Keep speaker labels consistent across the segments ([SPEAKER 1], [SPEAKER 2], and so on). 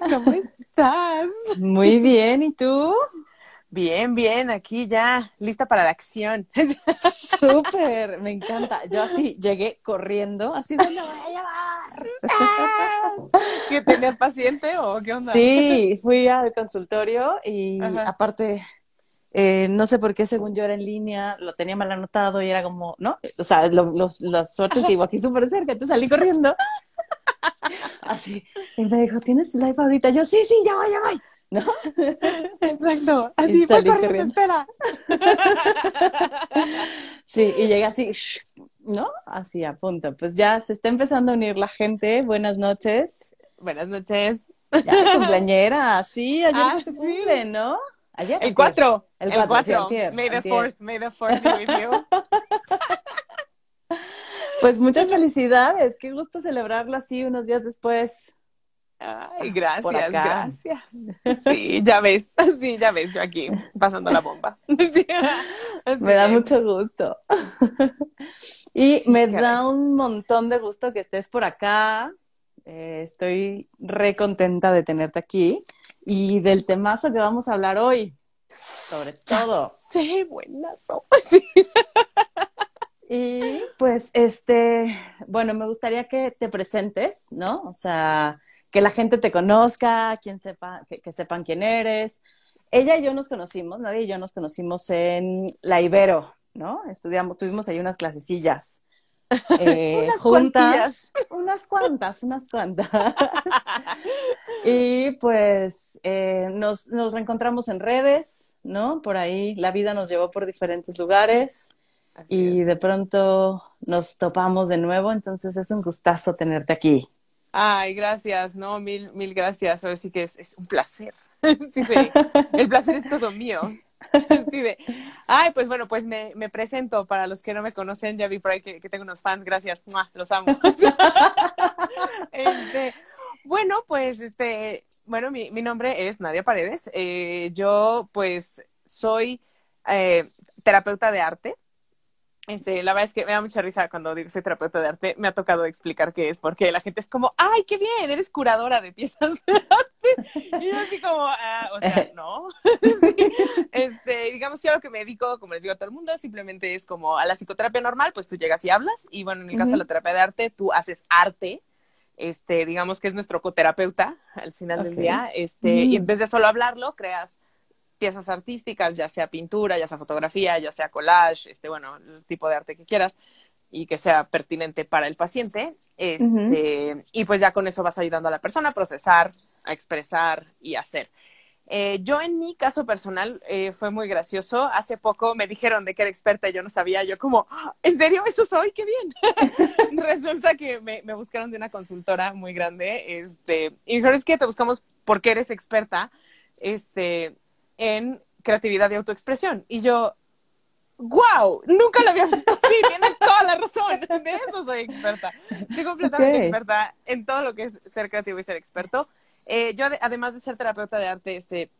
[SPEAKER 1] ¿cómo estás?
[SPEAKER 2] Muy bien, ¿y tú?
[SPEAKER 1] Bien, bien, aquí ya, lista para la acción.
[SPEAKER 2] Súper, me encanta. Yo así llegué corriendo, así de voy a llevar.
[SPEAKER 1] ¿Qué tenías paciente o qué onda?
[SPEAKER 2] Sí, fui al consultorio y
[SPEAKER 1] Ajá.
[SPEAKER 2] aparte, eh, no sé por qué, según yo era en línea, lo tenía mal anotado y era como, ¿no? O sea, lo- los, la suerte que vivo aquí súper cerca, entonces salí corriendo. Así, y me dijo, ¿tienes tu live ahorita? Yo, sí, sí, ya voy, ya voy. ¿No?
[SPEAKER 1] Exacto, así fue corriendo, espera.
[SPEAKER 2] Sí, y llegué así, shh, ¿no? Así a punto. Pues ya se está empezando a unir la gente. Buenas noches.
[SPEAKER 1] Buenas noches.
[SPEAKER 2] Ya, cumpleañera. Sí, ayer
[SPEAKER 1] Ah, sí.
[SPEAKER 2] cumple, ¿no? Ayer.
[SPEAKER 1] El
[SPEAKER 2] antier.
[SPEAKER 1] 4.
[SPEAKER 2] El
[SPEAKER 1] El
[SPEAKER 2] cuatro, sí,
[SPEAKER 1] 4.
[SPEAKER 2] antier,
[SPEAKER 1] May the
[SPEAKER 2] antier.
[SPEAKER 1] 4th, may the 4th be with you.
[SPEAKER 2] Pues muchas felicidades. Qué gusto celebrarlo así unos días después.
[SPEAKER 1] Ay,
[SPEAKER 2] Por
[SPEAKER 1] gracias, gracias. Sí, ya ves, sí, ya ves, yo aquí pasando la bomba. Sí,
[SPEAKER 2] Me da mucho gusto. Y me da un montón de gusto que estés por acá. Eh, estoy re contenta de tenerte aquí y del temazo que vamos a hablar hoy, sobre todo.
[SPEAKER 1] Sí, buenazo. Sí.
[SPEAKER 2] Y pues, este, bueno, me gustaría que te presentes, ¿no? O sea, que la gente te conozca, quien sepa, que, que sepan quién eres. Ella y yo nos conocimos, nadie y yo nos conocimos en la Ibero, ¿no? Estudiamos, tuvimos ahí unas clasecillas. eh,
[SPEAKER 1] Unas
[SPEAKER 2] juntas, unas cuantas, unas cuantas. Y pues eh, nos, nos reencontramos en redes, ¿no? Por ahí la vida nos llevó por diferentes lugares
[SPEAKER 1] Así
[SPEAKER 2] y
[SPEAKER 1] es.
[SPEAKER 2] de pronto nos topamos de nuevo, entonces es un gustazo tenerte aquí.
[SPEAKER 1] Ay, gracias, no, mil, mil gracias. Ahora sí que es, es un placer. Sí, de- el placer es todo mío. Sí, de, ay, pues bueno, pues me, me presento para los que no me conocen, ya vi por ahí que, que tengo unos fans, gracias, ¡mua! los amo. Este, bueno, pues este, bueno, mi, mi nombre es Nadia Paredes. Eh, yo pues soy eh, terapeuta de arte. Este, la verdad es que me da mucha risa cuando digo soy terapeuta de arte. Me ha tocado explicar qué es, porque la gente es como, ¡ay, qué bien! Eres curadora de piezas de arte. Y yo así como, "Ah, o sea, no. Sí. Este, digamos que a lo que me dedico, como les digo a todo el mundo, simplemente es como a la psicoterapia normal, pues tú llegas y hablas. Y bueno, en el caso de la terapia de arte, tú haces arte. Este, digamos que es nuestro coterapeuta al final del día. Este, y en vez de solo hablarlo, creas piezas artísticas, ya sea pintura, ya sea fotografía, ya sea collage, este, bueno, el tipo de arte que quieras y que sea pertinente para el paciente. Este, Y pues ya con eso vas ayudando a la persona a procesar, a expresar y a hacer. Eh, yo en mi caso personal eh, fue muy gracioso. Hace poco me dijeron de que era experta y yo no sabía. Yo como, "Ah, ¿en serio eso soy? ¡Qué bien! Resulta que me, me buscaron de una consultora muy grande este, y dijeron, es que te buscamos porque eres experta este, en creatividad y autoexpresión. Y yo, ¡Wow! Nunca lo había visto así, tienes toda la razón. De eso soy experta. Soy completamente
[SPEAKER 2] Ok.
[SPEAKER 1] experta en todo lo que es ser creativo y ser experto. Eh, yo, ade- además de ser terapeuta de arte, este,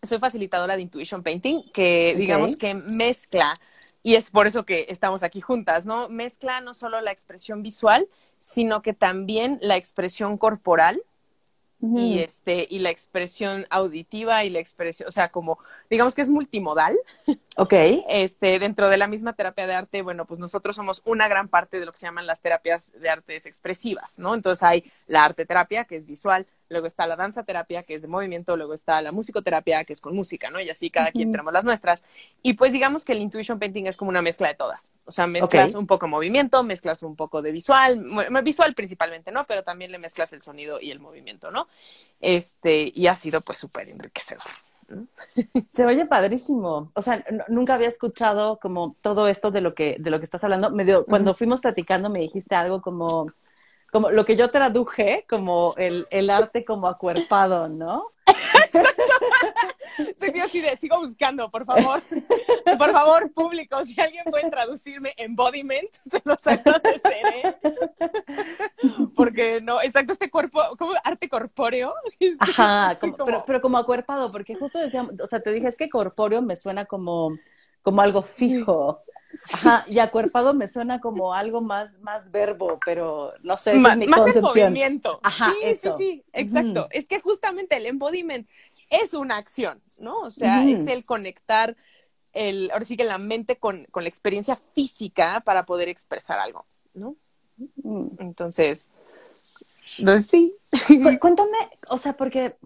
[SPEAKER 1] soy facilitadora de Intuition Painting, que digamos que mezcla, y es por eso que estamos aquí juntas, ¿no? Mezcla no solo la expresión visual, sino que también la expresión corporal y este y la expresión auditiva y la expresión, o sea, como digamos que es multimodal.
[SPEAKER 2] Ok,
[SPEAKER 1] Este, dentro de la misma terapia de arte, bueno, pues nosotros somos una gran parte de lo que se llaman las terapias de artes expresivas, ¿no? Entonces hay la arte terapia, que es visual, luego está la danza terapia, que es de movimiento, luego está la musicoterapia, que es con música, ¿no? Y así cada quien tenemos las nuestras. Y pues digamos que el intuition painting es como una mezcla de todas. O sea, mezclas un poco movimiento, mezclas un poco de visual, visual principalmente, ¿no? Pero también le mezclas el sonido y el movimiento, ¿no? Este, y ha sido pues súper enriquecedor.
[SPEAKER 2] se oye padrísimo. O sea, nunca había escuchado como todo esto de lo que, de lo que estás hablando. Me dio- cuando fuimos platicando me dijiste algo como, como lo que yo traduje como el, el arte como acuerpado, ¿no?
[SPEAKER 1] Soy así de, sigo buscando, por favor. Por favor, público, si alguien puede traducirme embodiment, se los agradeceré. Porque no, exacto, este cuerpo, como arte corpóreo.
[SPEAKER 2] Ajá, Pero, pero, como acuerpado, porque justo decíamos, o sea, te dije, es que corpóreo me suena como, como algo fijo. Ajá, y acuerpado me suena como algo más, más verbo, pero no sé,
[SPEAKER 1] más,
[SPEAKER 2] es mi
[SPEAKER 1] más
[SPEAKER 2] concepción.
[SPEAKER 1] movimiento.
[SPEAKER 2] Ajá,
[SPEAKER 1] sí,
[SPEAKER 2] eso.
[SPEAKER 1] sí, sí, exacto. Es que justamente el embodiment es una acción, ¿no? O sea, es el conectar el, ahora sí que la mente con, con la experiencia física para poder expresar algo, ¿no? Entonces, entonces sí.
[SPEAKER 2] Cu- Cuéntame, o sea, porque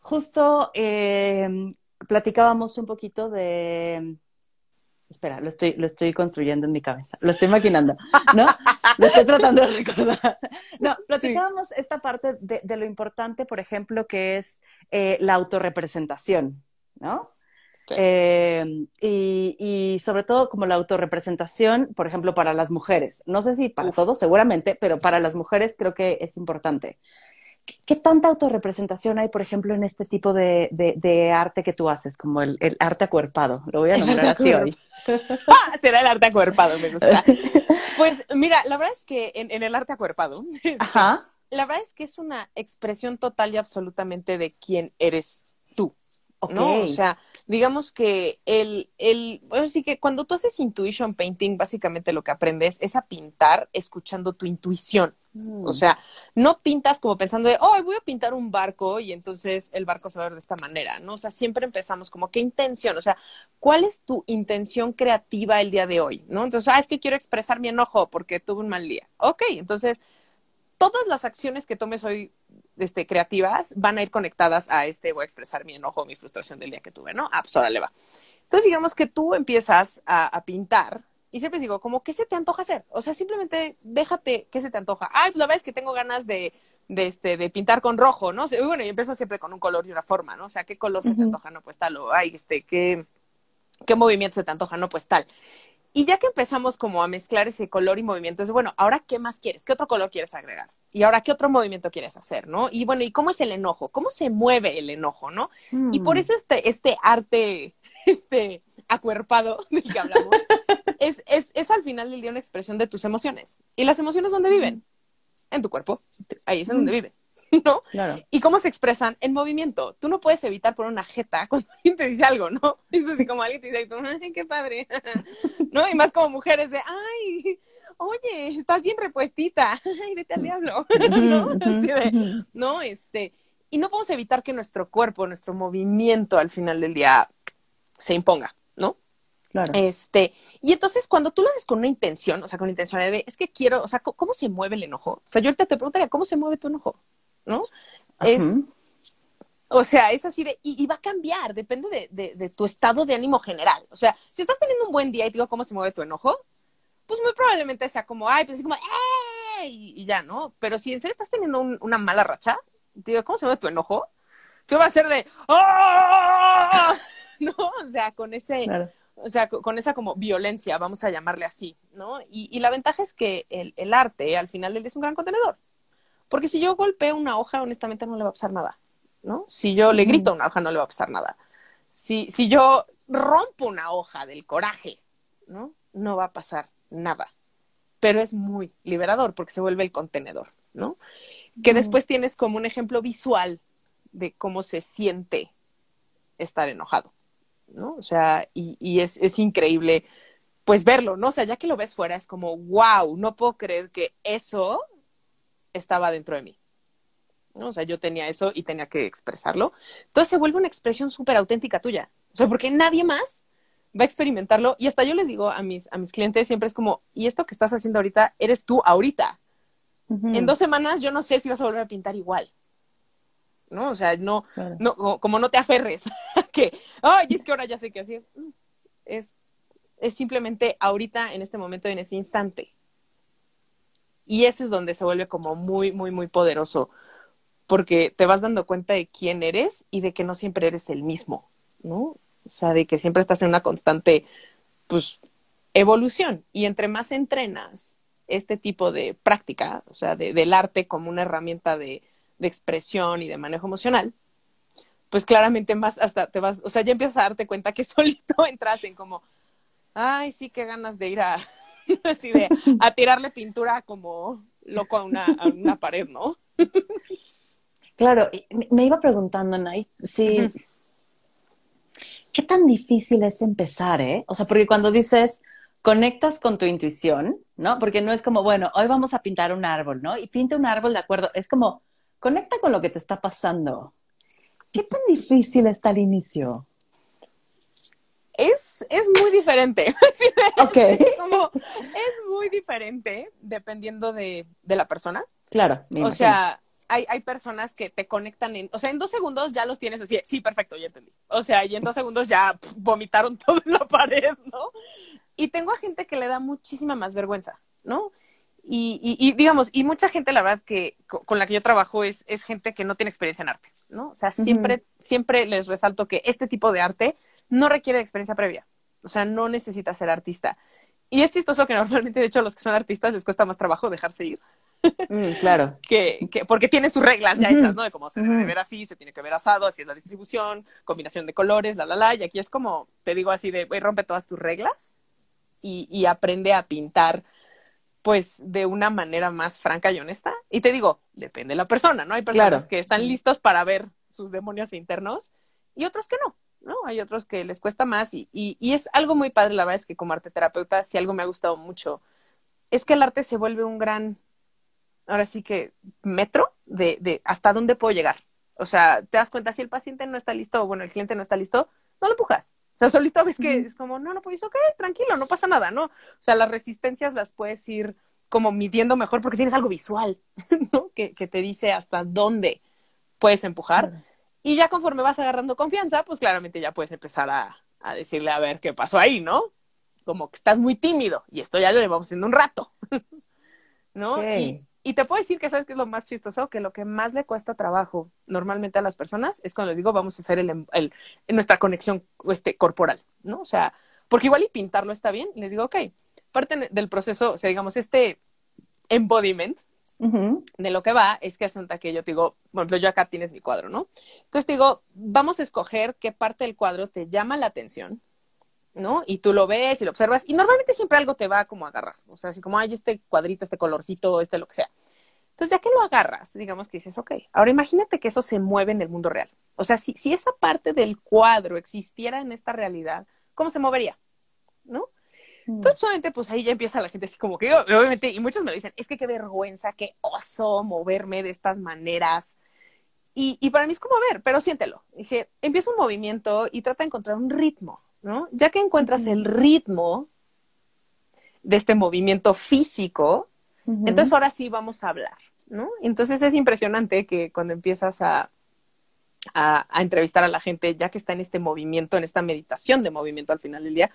[SPEAKER 2] justo eh, platicábamos un poquito de... Espera, lo estoy, lo estoy construyendo en mi cabeza, lo estoy maquinando, ¿no? Lo estoy tratando de recordar. No, platicábamos esta parte de, de lo importante, por ejemplo, que es eh, la autorrepresentación, ¿no?
[SPEAKER 1] Sí.
[SPEAKER 2] Eh, y, y sobre todo como la autorrepresentación, por ejemplo, para las mujeres. No sé si para
[SPEAKER 1] Uf.
[SPEAKER 2] todos, seguramente, pero para las mujeres creo que es importante. ¿Qué tanta autorrepresentación hay, por ejemplo, en este tipo de, de- de arte que tú haces, como el, el arte acuerpado? Lo voy a nombrar así hoy.
[SPEAKER 1] Ah, será el arte acuerpado, me gusta. Pues mira, la verdad es que en, en el arte acuerpado,
[SPEAKER 2] Ajá.
[SPEAKER 1] la verdad es que es una expresión total y absolutamente de quién eres tú. ¿no? O sea, digamos que el, el, bueno, sí que cuando tú haces intuition painting, básicamente lo que aprendes es a pintar escuchando tu intuición.
[SPEAKER 2] Mm.
[SPEAKER 1] O sea, no pintas como pensando de, oh, voy a pintar un barco y entonces el barco se va a ver de esta manera, ¿no? O sea, siempre empezamos como, ¿qué intención? O sea, ¿cuál es tu intención creativa el día de hoy? ¿No? Entonces, ah, es que quiero expresar mi enojo porque tuve un mal día. Ok, entonces, todas las acciones que tomes hoy este, creativas van a ir conectadas a este, voy a expresar mi enojo, mi frustración del día que tuve, ¿no? Ah, pues órale va. Entonces, digamos que tú empiezas a, a pintar y siempre digo, como, ¿qué se te antoja hacer? O sea, simplemente déjate, ¿qué se te antoja? Ay, pues la verdad es que tengo ganas de, de, este, de pintar con rojo, ¿no? Y bueno, y empiezo siempre con un color y una forma, ¿no? O sea, ¿qué color se te antoja? No, pues tal, o, ay, este, ¿qué, qué movimiento se te antoja? No, pues tal. Y ya que empezamos como a mezclar ese color y movimiento, es bueno, ahora qué más quieres? ¿Qué otro color quieres agregar? Y ahora qué otro movimiento quieres hacer, ¿no? Y bueno, ¿y cómo es el enojo? ¿Cómo se mueve el enojo, no? Y por
[SPEAKER 2] Mm.
[SPEAKER 1] eso este, este arte, este acuerpado del que hablamos, es, es, es al final del día una expresión de tus emociones. ¿Y las emociones dónde viven? En tu cuerpo. Ahí es en donde viven, ¿no?
[SPEAKER 2] Claro.
[SPEAKER 1] ¿Y cómo se expresan? En movimiento. Tú no puedes evitar poner una jeta cuando alguien te dice algo, ¿no? Es así como alguien te dice, ay, qué padre, ¿no? Y más como mujeres de, ay, oye, estás bien repuestita, ay, vete al diablo, ¿no? Así de, ¿no? Este, y no podemos evitar que nuestro cuerpo, nuestro movimiento al final del día se imponga, ¿no?
[SPEAKER 2] Claro.
[SPEAKER 1] Este, y entonces cuando tú lo haces con una intención, o sea, con la intención de, es que quiero, o sea, ¿cómo, se mueve el enojo? O sea, yo ahorita te preguntaría, ¿cómo se mueve tu enojo? ¿No? Es, o sea, es así de, y, y va a cambiar, depende de, de, de tu estado de ánimo general. O sea, si estás teniendo un buen día y digo cómo se mueve tu enojo, pues muy probablemente sea como, ay, pues así como, ¡eh! Y, y ya, ¿no? Pero si en serio estás teniendo un- una mala racha, digo, ¿cómo se mueve tu enojo? Se va a ser de, ¡ah! ¿No? O sea, con ese,
[SPEAKER 2] Claro.
[SPEAKER 1] O sea, co- con esa como violencia, vamos a llamarle así, ¿no? Y, y la ventaja es que el, el arte al final del día es un gran contenedor. Porque si yo golpeo una hoja, honestamente no le va a pasar nada, ¿no? Si yo le grito a una hoja, no le va a pasar nada. Si, si yo rompo una hoja del coraje, ¿no? No va a pasar nada. Pero es muy liberador porque se vuelve el contenedor, ¿no? Que después tienes como un ejemplo visual de cómo se siente estar enojado, ¿no? O sea, y, y es, es increíble, pues verlo, ¿no? O sea, ya que lo ves fuera, es como, wow, no puedo creer que eso estaba dentro de mí. ¿no? O sea, yo tenía eso y tenía que expresarlo. Entonces se vuelve una expresión súper auténtica tuya. O sea, porque nadie más va a experimentarlo. Y hasta yo les digo a mis, a mis clientes siempre es como, y esto que estás haciendo ahorita, eres tú ahorita. En dos semanas yo no sé si vas a volver a pintar igual. ¿No? O sea, no,
[SPEAKER 2] Claro.
[SPEAKER 1] no, como- como no te aferres a que, ay, es que ahora ya sé que así es. Mm, Es, es simplemente ahorita, en este momento, en ese instante. Y eso es donde se vuelve como muy, muy, muy poderoso, porque te vas dando cuenta de quién eres y de que no siempre eres el mismo, ¿no? O sea, de que siempre estás en una constante, pues, evolución. Y entre más entrenas, este tipo de práctica, o sea, del arte como una herramienta de, expresión y de manejo emocional, pues claramente más hasta te vas, o sea, ya empiezas a darte cuenta que solito entras en como, ay, sí, qué ganas de ir a, así de, a tirarle pintura como loco a una, a una pared, ¿no?
[SPEAKER 2] Claro, me iba preguntando, Nay, si... ¿Qué tan difícil es empezar, eh? O sea, porque cuando dices, conectas con tu intuición, ¿no? Porque no es como, bueno, hoy vamos a pintar un árbol, ¿no? Y pinta un árbol de acuerdo. Es como, conecta con lo que te está pasando. ¿Qué tan difícil está el inicio?
[SPEAKER 1] Es, es muy diferente.
[SPEAKER 2] ok.
[SPEAKER 1] Es, como, es muy diferente dependiendo de, de la persona.
[SPEAKER 2] Claro.
[SPEAKER 1] o sea, hay, hay personas que te conectan en, o sea, en dos segundos ya los tienes así, sí, perfecto, ya entendí. O sea, y en dos segundos ya vomitaron todo en la pared, ¿no? Y tengo a gente que le da muchísima más vergüenza, ¿no? Y, y, digamos, y mucha gente, la verdad, que con la que yo trabajo es, es gente que no tiene experiencia en arte, ¿no? O sea, siempre, siempre les resalto que este tipo de arte no requiere experiencia previa. O sea, no necesita ser artista. Y es chistoso que normalmente, de hecho, a los que son artistas les cuesta más trabajo dejarse ir.
[SPEAKER 2] Mm, claro.
[SPEAKER 1] que, que, porque tiene sus reglas ya hechas, ¿no? De cómo se debe ver así, se tiene que ver asado, así es la distribución, combinación de colores, la, la, la. Y aquí es como, te digo así de, güey, rompe todas tus reglas y, y aprende a pintar, pues, de una manera más franca y honesta. Y te digo, depende de la persona, ¿no? Hay personas que están listos para ver sus demonios internos y otros que no. ¿no? Hay otros que les cuesta más y, y, y, es algo muy padre, la verdad es que como arte terapeuta, si algo me ha gustado mucho, es que el arte se vuelve un gran ahora sí que metro de, de hasta dónde puedo llegar. O sea, te das cuenta si el paciente no está listo o bueno, el cliente no está listo, no lo empujas. O sea, solito ves que es como, no, no puedes, ok, tranquilo, no pasa nada, ¿no? O sea, las resistencias las puedes ir como midiendo mejor porque tienes algo visual, ¿no? Que, que te dice hasta dónde puedes empujar. Y ya conforme vas agarrando confianza, pues claramente ya puedes empezar a, a decirle a ver qué pasó ahí, ¿no? Como que estás muy tímido y esto ya lo llevamos haciendo un rato, ¿no? Y, y te puedo decir que sabes que es lo más chistoso, que lo que más le cuesta trabajo normalmente a las personas es cuando les digo vamos a hacer el, el, nuestra conexión este, corporal, ¿no? O sea, porque igual y pintarlo está bien, les digo, ok, parte del proceso, o sea, digamos, este embodiment de lo que va es que un que yo te digo, por ejemplo, yo acá tienes mi cuadro, ¿no? Entonces te digo, vamos a escoger qué parte del cuadro te llama la atención, ¿no? Y tú lo ves y lo observas y normalmente siempre algo te va como a agarrar, o sea, así como, hay este cuadrito, este colorcito, este lo que sea. Entonces, ya que lo agarras, digamos que dices, ok, ahora imagínate que eso se mueve en el mundo real. O sea, si, si esa parte del cuadro existiera en esta realidad, ¿cómo se movería? ¿No? Mm. Entonces, obviamente, pues ahí ya empieza la gente así como que, obviamente, y muchos me lo dicen, es que qué vergüenza, qué oso moverme de estas maneras. Y, y para mí es como, ver, pero siéntelo. Dije, empieza un movimiento y trata de encontrar un ritmo. ¿No? Ya que encuentras el ritmo de este movimiento físico, entonces ahora sí vamos a hablar, ¿no? Entonces es impresionante que cuando empiezas a, a, entrevistar a la gente, ya que está en este movimiento, en esta meditación de movimiento al final del día,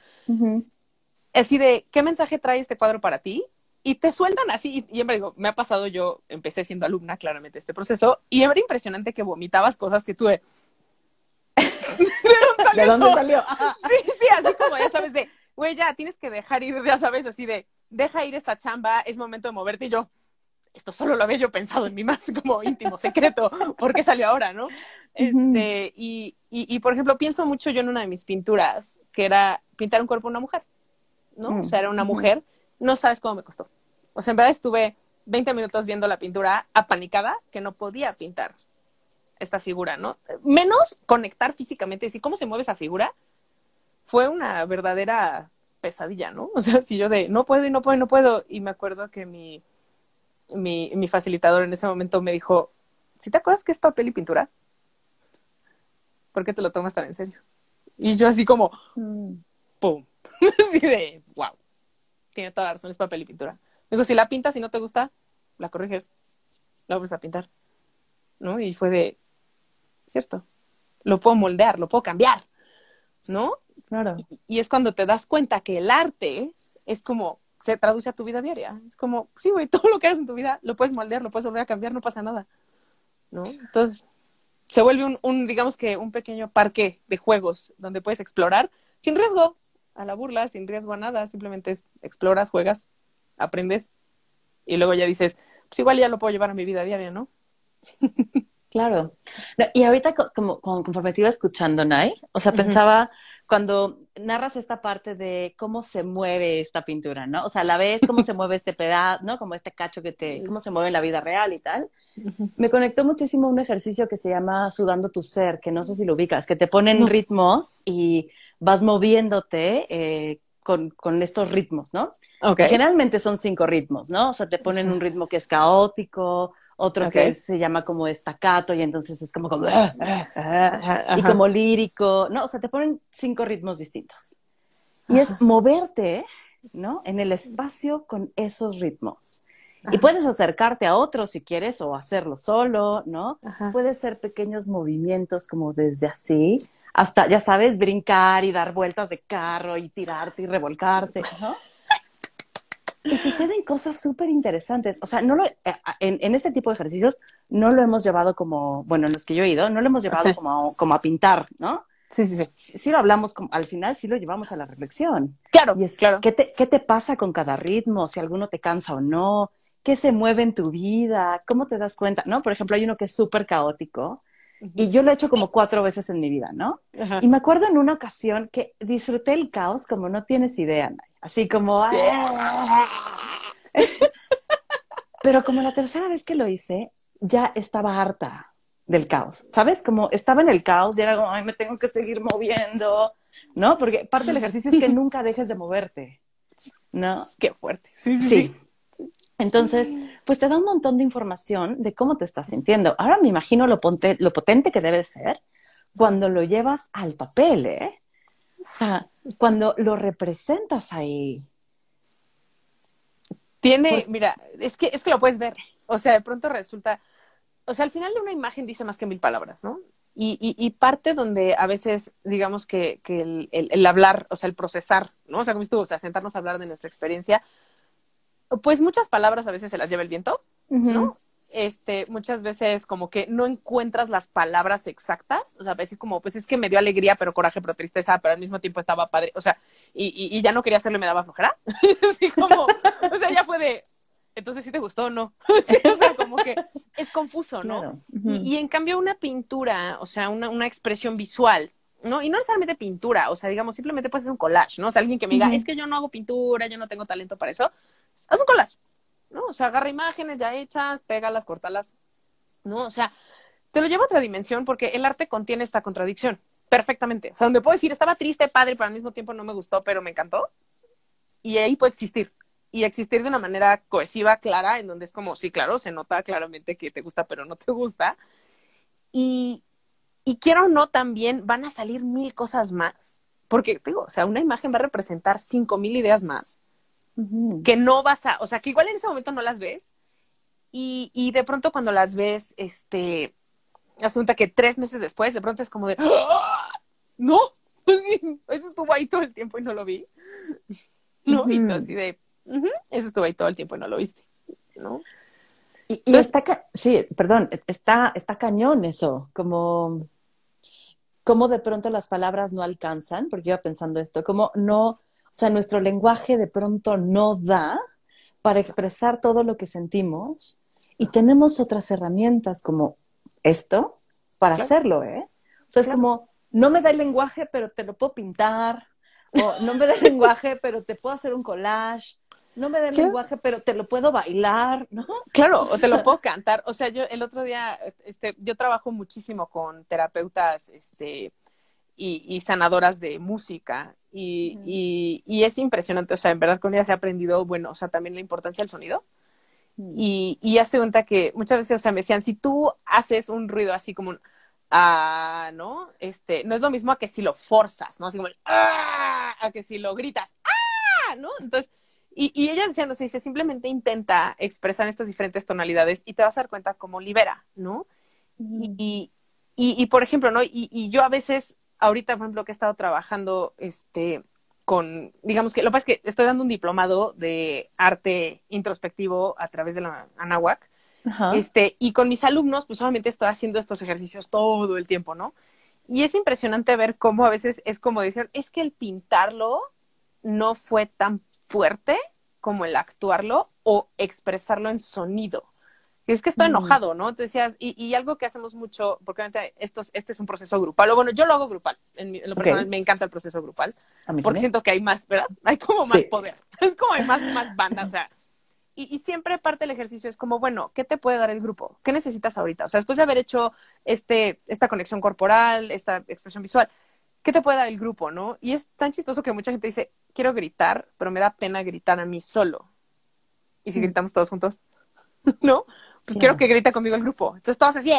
[SPEAKER 1] así de, ¿qué mensaje trae este cuadro para ti? Y te sueltan así, y, y digo, me ha pasado, yo empecé siendo alumna claramente este proceso, y era impresionante que vomitabas cosas que tuve
[SPEAKER 2] ¿De dónde salió?
[SPEAKER 1] Sí, sí, así como ya sabes de, güey, ya tienes que dejar ir, ya sabes, así de, deja ir esa chamba, es momento de moverte y yo, esto solo lo había yo pensado en mi más como íntimo secreto, ¿por qué salió ahora, no? Este, y, y, y, por ejemplo, pienso mucho yo en una de mis pinturas, que era pintar un cuerpo de una mujer, ¿no? O sea, era una mujer, no sabes cómo me costó. O sea, en verdad estuve 20 minutos viendo la pintura apanicada, que no podía pintar esta figura, ¿no? Menos conectar físicamente, decir cómo se mueve esa figura, fue una verdadera pesadilla, ¿no? O sea, si yo de no puedo y no puedo y no puedo, y me acuerdo que mi, mi, facilitador en ese momento me dijo, ¿si te acuerdas que es papel y pintura? ¿Por qué te lo tomas tan en serio? Y yo así como. ¡pum! así de, wow, tiene toda la razón, es papel y pintura. Me dijo, si la pintas y no te gusta, la corriges, la vuelves a pintar. ¿No? Y fue de, ¿cierto? Lo puedo moldear, lo puedo cambiar, ¿no?
[SPEAKER 2] Claro.
[SPEAKER 1] Y, es cuando te das cuenta que el arte es como, se traduce a tu vida diaria. Es como, sí, güey, todo lo que haces en tu vida lo puedes moldear, lo puedes volver a cambiar, no pasa nada, ¿no? Entonces, se vuelve un, un digamos que un pequeño parque de juegos donde puedes explorar sin riesgo a la burla, sin riesgo a nada, simplemente exploras, juegas, aprendes Y luego ya dices, pues igual ya lo puedo llevar a mi vida diaria, ¿no?
[SPEAKER 2] Claro. y ahorita, como, conforme te iba escuchando, Nay, o sea, pensaba cuando narras esta parte de cómo se mueve esta pintura, ¿no? O sea, la ves cómo se mueve este pedazo, ¿no? Como este cacho que te, cómo se mueve en la vida real y tal. Me conectó muchísimo un ejercicio que se llama Sudando tu Ser, que no sé si lo ubicas, que te ponen ritmos y vas moviéndote eh, con, con, estos ritmos, ¿no? Okay. Generalmente son cinco ritmos, ¿no? O sea, te ponen un ritmo que es caótico, otro que se llama como estacato y entonces es como, como ah, ah, ah, y como lírico, ¿no? O sea, te ponen cinco ritmos distintos. Y es moverte, ¿no? En el espacio con esos ritmos. Y puedes acercarte a otro si quieres o hacerlo solo, ¿no? Puede ser pequeños movimientos como desde así hasta, ya sabes, brincar y dar vueltas de carro y tirarte y revolcarte, ¿no? Y suceden cosas súper interesantes. O sea, no lo, eh, en, en, este tipo de ejercicios no lo hemos llevado como, bueno, en los que yo he ido, no lo hemos llevado como, como a pintar, ¿no?
[SPEAKER 1] Sí, sí, sí.
[SPEAKER 2] Sí, lo hablamos, como, al final sí lo llevamos a la reflexión.
[SPEAKER 1] Claro,
[SPEAKER 2] y es,
[SPEAKER 1] claro.
[SPEAKER 2] ¿qué te, ¿Qué te pasa con cada ritmo? Si alguno te cansa o no. ¿Qué se mueve en tu vida? ¿Cómo te das cuenta? ¿No? Por ejemplo, hay uno que es súper caótico y yo lo he hecho como cuatro veces en mi vida, ¿no? Y me acuerdo en una ocasión que disfruté el caos como no tienes idea, así como... Pero como la tercera vez que lo hice, ya estaba harta del caos, ¿sabes? Como estaba en el caos y era como, ay, me tengo que seguir moviendo, ¿no? Porque parte del ejercicio es que nunca dejes de moverte, ¿no?
[SPEAKER 1] Qué fuerte.
[SPEAKER 2] sí. sí. Entonces, pues te da un montón de información de cómo te estás sintiendo. Ahora me imagino lo, lo potente que debe ser cuando lo llevas al papel, ¿eh? O sea, cuando lo representas ahí.
[SPEAKER 1] Tiene, pues mira, es que, es que lo puedes ver. O sea, de pronto resulta, o sea, al final de una imagen dice más que mil palabras, ¿no? Y, y, parte donde a veces, digamos que, que el, el, hablar, o sea, el procesar, ¿no? O sea, como tú, o sea, sentarnos a hablar de nuestra experiencia, pues muchas palabras a veces se las lleva el viento, ¿no? Este, muchas veces como que no encuentras las palabras exactas, o sea, a veces como, pues es que me dio alegría, pero coraje, pero tristeza, pero al mismo tiempo estaba padre, o sea, y, y, ya no quería hacerlo y me daba flojera, así como, o sea, ya fue de, entonces sí te gustó o no, o sea, como que es confuso, ¿no? y, y, en cambio una pintura, o sea, una, una expresión visual, ¿no? Y no necesariamente pintura, o sea, digamos, simplemente puede ser un collage, ¿no? O sea, alguien que me diga, es que yo no hago pintura, yo no tengo talento para eso, haz un collage, ¿no? O sea, agarra imágenes ya hechas, pégalas, cortalas, ¿no? O sea, te lo llevo a otra dimensión porque el arte contiene esta contradicción perfectamente. O sea, donde puedo decir, estaba triste, padre, pero al mismo tiempo no me gustó, pero me encantó. Y ahí puede existir. Y existir de una manera cohesiva, clara, en donde es como, sí, claro, se nota claramente que te gusta, pero no te gusta. Y, y quiero o no, también van a salir mil cosas más. Porque, digo, o sea, una imagen va a representar cinco mil ideas más que no vas a, o sea, que igual en ese momento no las ves y, y de pronto cuando las ves, este, asunta que tres meses después, de pronto es como de, ¡Ah! no, eso estuvo ahí todo el tiempo y no lo vi, ¿no? Y así de, eso estuvo ahí todo el tiempo y no lo viste, ¿no?
[SPEAKER 2] Y, y está, sí, perdón, está, está cañón eso, como, como de pronto las palabras no alcanzan, porque iba pensando esto, como no, o sea, nuestro lenguaje de pronto no da para expresar todo lo que sentimos y tenemos otras herramientas como esto para hacerlo, ¿eh? O sea, es como, no me da el lenguaje, pero te lo puedo pintar, o no me da el lenguaje, pero te puedo hacer un collage, no me da el lenguaje, pero te lo puedo bailar, ¿no?
[SPEAKER 1] Claro, o te lo puedo cantar. O sea, yo el otro día, este, yo trabajo muchísimo con terapeutas, este, y, sanadoras de música. Y, y, es impresionante, o sea, en verdad con ella se ha aprendido, bueno, o sea, también la importancia del sonido. Y, y hace cuenta que muchas veces, o sea, me decían, si tú haces un ruido así como un, ah, ¿no? Este, no es lo mismo a que si lo forzas, ¿no? Así como, ah, a que si lo gritas, ah, ¿no? Entonces, y, y ella decía, no sé, dice, simplemente intenta expresar estas diferentes tonalidades y te vas a dar cuenta cómo libera, ¿no? y, y, y, por ejemplo, ¿no? Y, y yo a veces ahorita, por ejemplo, que he estado trabajando este, con, digamos que lo que pasa es que estoy dando un diplomado de arte introspectivo a través de la Anahuac. Este, y con mis alumnos, pues solamente estoy haciendo estos ejercicios todo el tiempo, ¿no? Y es impresionante ver cómo a veces es como decir, es que el pintarlo no fue tan fuerte como el actuarlo o expresarlo en sonido. Es que estoy enojado, ¿no? Te decías, y, algo que hacemos mucho, porque estos, este es un proceso grupal, o bueno, yo lo hago grupal, en, lo personal me encanta el proceso grupal, porque siento que hay más, ¿verdad? Hay como más poder, es como hay más, más banda, o sea, y, siempre parte del ejercicio es como, bueno, ¿qué te puede dar el grupo? ¿Qué necesitas ahorita? O sea, después de haber hecho este, esta conexión corporal, esta expresión visual, ¿qué te puede dar el grupo, no? Y es tan chistoso que mucha gente dice, quiero gritar, pero me da pena gritar a mí solo. ¿Y si gritamos todos juntos? ¿No? Pues quiero que grite conmigo el grupo. Entonces todos así,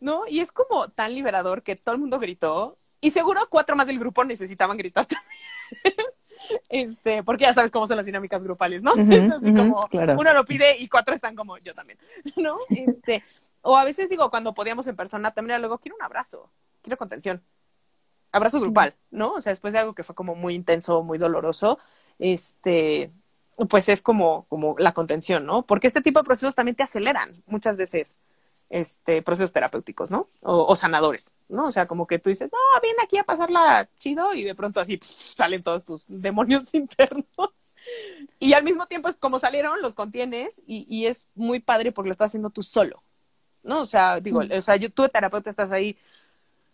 [SPEAKER 1] ¿no? Y es como tan liberador que todo el mundo gritó. Y seguro cuatro más del grupo necesitaban gritar también. este, porque ya sabes cómo son las dinámicas grupales, ¿no? así como uno lo pide y cuatro están como yo también, ¿no? Este, o a veces digo, cuando podíamos en persona, también luego quiero un abrazo, quiero contención. Abrazo grupal, ¿no? O sea, después de algo que fue como muy intenso, muy doloroso, este, pues es como, como la contención, ¿no? Porque este tipo de procesos también te aceleran muchas veces, este, procesos terapéuticos, ¿no? O, sanadores, ¿no? O sea, como que tú dices, no, viene aquí a pasarla chido y de pronto así salen todos tus demonios internos. Y al mismo tiempo es como salieron, los contienes y, y es muy padre porque lo estás haciendo tú solo, ¿no? O sea, digo, o sea, yo, tú terapeuta estás ahí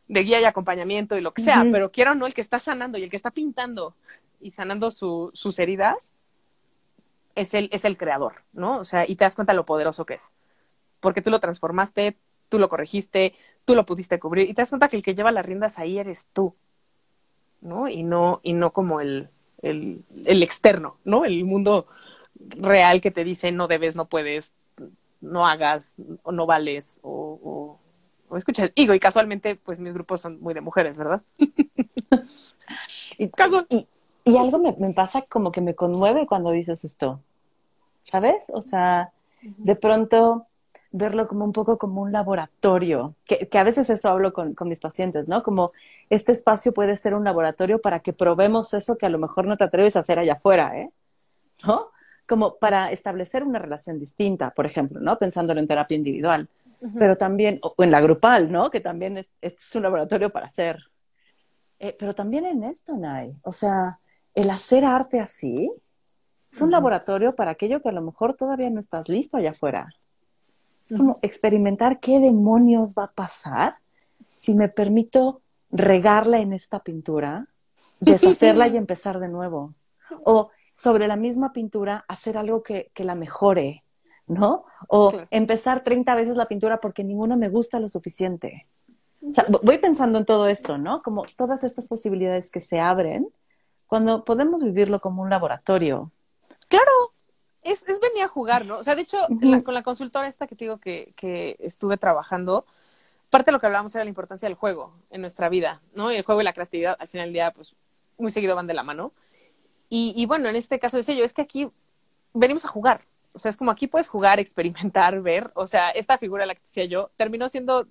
[SPEAKER 1] de guía y acompañamiento y lo que sea, pero quiero no, el que está sanando y el que está pintando y sanando su, sus heridas es el, es el creador, ¿no? O sea, y te das cuenta lo poderoso que es. Porque tú lo transformaste, tú lo corregiste, tú lo pudiste cubrir y te das cuenta que el que lleva las riendas ahí eres tú, ¿no? Y no, y no como el, el, el externo, ¿no? El mundo real que te dice no debes, no puedes, no hagas, o no vales, o, o, escucha, digo, y casualmente, pues mis grupos son muy de mujeres, ¿verdad?
[SPEAKER 2] y, Casual. Y algo me, pasa como que me conmueve cuando dices esto, ¿sabes? O sea, de pronto verlo como un poco como un laboratorio, que, a veces eso hablo con, con, mis pacientes, ¿no? Como este espacio puede ser un laboratorio para que probemos eso que a lo mejor no te atreves a hacer allá afuera, ¿eh? ¿No? Como para establecer una relación distinta, por ejemplo, ¿no? Pensándolo en terapia individual, pero también, o en la grupal, ¿no? Que también es, es un laboratorio para hacer. Eh, pero también en esto, Nay, o sea, el hacer arte así es un laboratorio para aquello que a lo mejor todavía no estás listo allá afuera. Es como experimentar qué demonios va a pasar si me permito regarla en esta pintura, deshacerla y empezar de nuevo. O sobre la misma pintura hacer algo que, la mejore, ¿no? O empezar 30 veces la pintura porque ninguno me gusta lo suficiente. O sea, voy pensando en todo esto, ¿no? Como todas estas posibilidades que se abren cuando podemos vivirlo como un laboratorio.
[SPEAKER 1] Claro, es, es venir a jugar, ¿no? O sea, de hecho, con la consultora esta que te digo que, que estuve trabajando, parte de lo que hablábamos era la importancia del juego en nuestra vida, ¿no? Y el juego y la creatividad, al final del día, pues, muy seguido van de la mano. Y, y bueno, en este caso decía yo, es que aquí venimos a jugar. O sea, es como aquí puedes jugar, experimentar, ver. O sea, esta figura, la que decía yo, terminó siendo,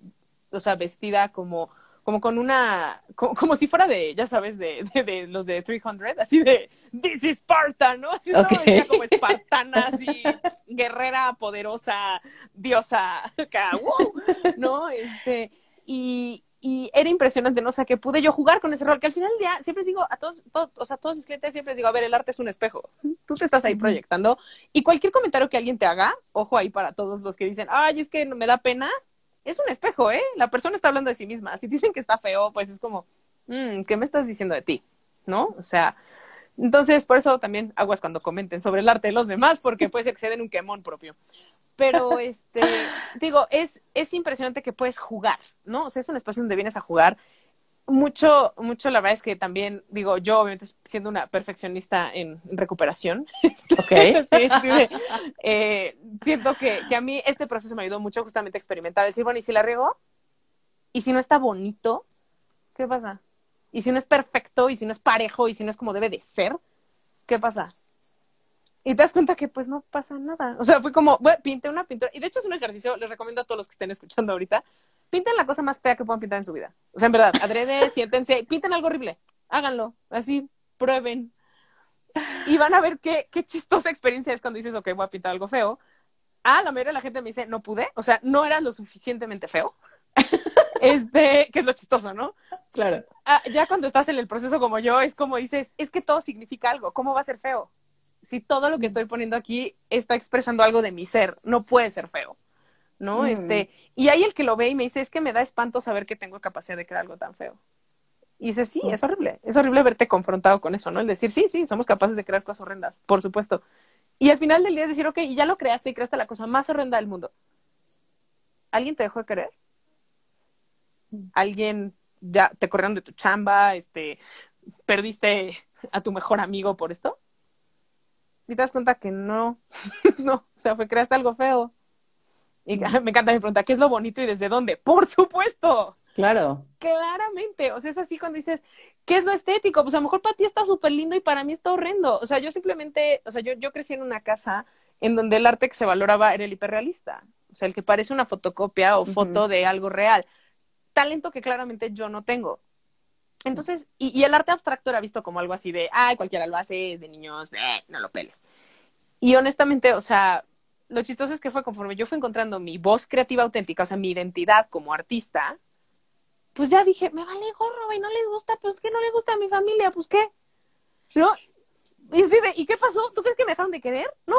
[SPEAKER 1] o sea, vestida como como con una, como, si fuera de, ya sabes, de, de, los de 300, así de, this is Sparta, ¿no? Así okay. como espartana, así, guerrera, poderosa, diosa, acá, wow, ¿no? Este, y, y era impresionante, ¿no? O sea, que pude yo jugar con ese rol, que al final ya siempre digo a todos, todos, o sea, todos mis clientes siempre digo, a ver, el arte es un espejo. Tú te estás ahí proyectando y cualquier comentario que alguien te haga, ojo ahí para todos los que dicen, ay, es que me da pena, es un espejo, ¿eh? La persona está hablando de sí misma. Si dicen que está feo, pues es como, mm, ¿qué me estás diciendo de ti? ¿No? O sea, entonces por eso también aguas cuando comenten sobre el arte de los demás, porque pues exceden un quemón propio. Pero, este, digo, es, es impresionante que puedes jugar, ¿no? O sea, es un espacio donde vienes a jugar mucho, mucho, la verdad es que también, digo, yo obviamente siendo una perfeccionista en recuperación, okay. sí, sí, eh, siento que, que, a mí este proceso me ayudó mucho justamente a experimentar, decir, bueno, ¿y si la riego? ¿Y si no está bonito? ¿Qué pasa? ¿Y si no es perfecto? ¿Y si no es parejo? ¿Y si no es como debe de ser? ¿Qué pasa? Y te das cuenta que pues no pasa nada. O sea, fue como, bueno, pinté una pintura. Y de hecho es un ejercicio, les recomiendo a todos los que estén escuchando ahorita, pinten la cosa más fea que puedan pintar en su vida. O sea, en verdad, adrede, siéntense, pinten algo horrible, háganlo, así, prueben. Y van a ver qué, qué chistosa experiencia es cuando dices, ok, voy a pintar algo feo. Ah, la mayoría de la gente me dice, no pude, o sea, no era lo suficientemente feo. Este, que es lo chistoso, ¿no?
[SPEAKER 2] Claro.
[SPEAKER 1] Ah, ya cuando estás en el proceso como yo, es como dices, es que todo significa algo, ¿cómo va a ser feo? Si todo lo que estoy poniendo aquí está expresando algo de mi ser, no puede ser feo, ¿no?
[SPEAKER 2] Mm.
[SPEAKER 1] Este, y hay el que lo ve y me dice, es que me da espanto saber que tengo capacidad de crear algo tan feo. Y dice, sí, es horrible, es horrible verte confrontado con eso, ¿no? El decir, sí, sí, somos capaces de crear cosas horrendas, por supuesto. Y al final del día es decir, ok, y ya lo creaste y creaste la cosa más horrenda del mundo. ¿Alguien te dejó de querer? ¿Alguien ya te corrieron de tu chamba? Este, ¿Perdiste a tu mejor amigo por esto? Y te das cuenta que no, no, o sea, fue creaste algo feo. Y me encanta mi pregunta, ¿qué es lo bonito y desde dónde? Por supuesto.
[SPEAKER 2] Claro.
[SPEAKER 1] Claramente. O sea, es así cuando dices, ¿qué es lo estético? Pues a lo mejor para ti está súper lindo y para mí está horrendo. O sea, yo simplemente, o sea, yo, yo crecí en una casa en donde el arte que se valoraba era el hiperrealista. O sea, el que parece una fotocopia o foto de algo real. Talento que claramente yo no tengo. Entonces, y, y, el arte abstracto era visto como algo así de, ay, cualquiera lo hace, es de niños, bleh, no lo peles. Y honestamente, o sea, lo chistoso es que fue conforme yo fui encontrando mi voz creativa auténtica, o sea, mi identidad como artista, pues ya dije, me vale gorro, güey, no les gusta, pues ¿qué no le gusta a mi familia? Pues ¿qué? ¿No? Y, así de, ¿y qué pasó? ¿Tú crees que me dejaron de querer? No.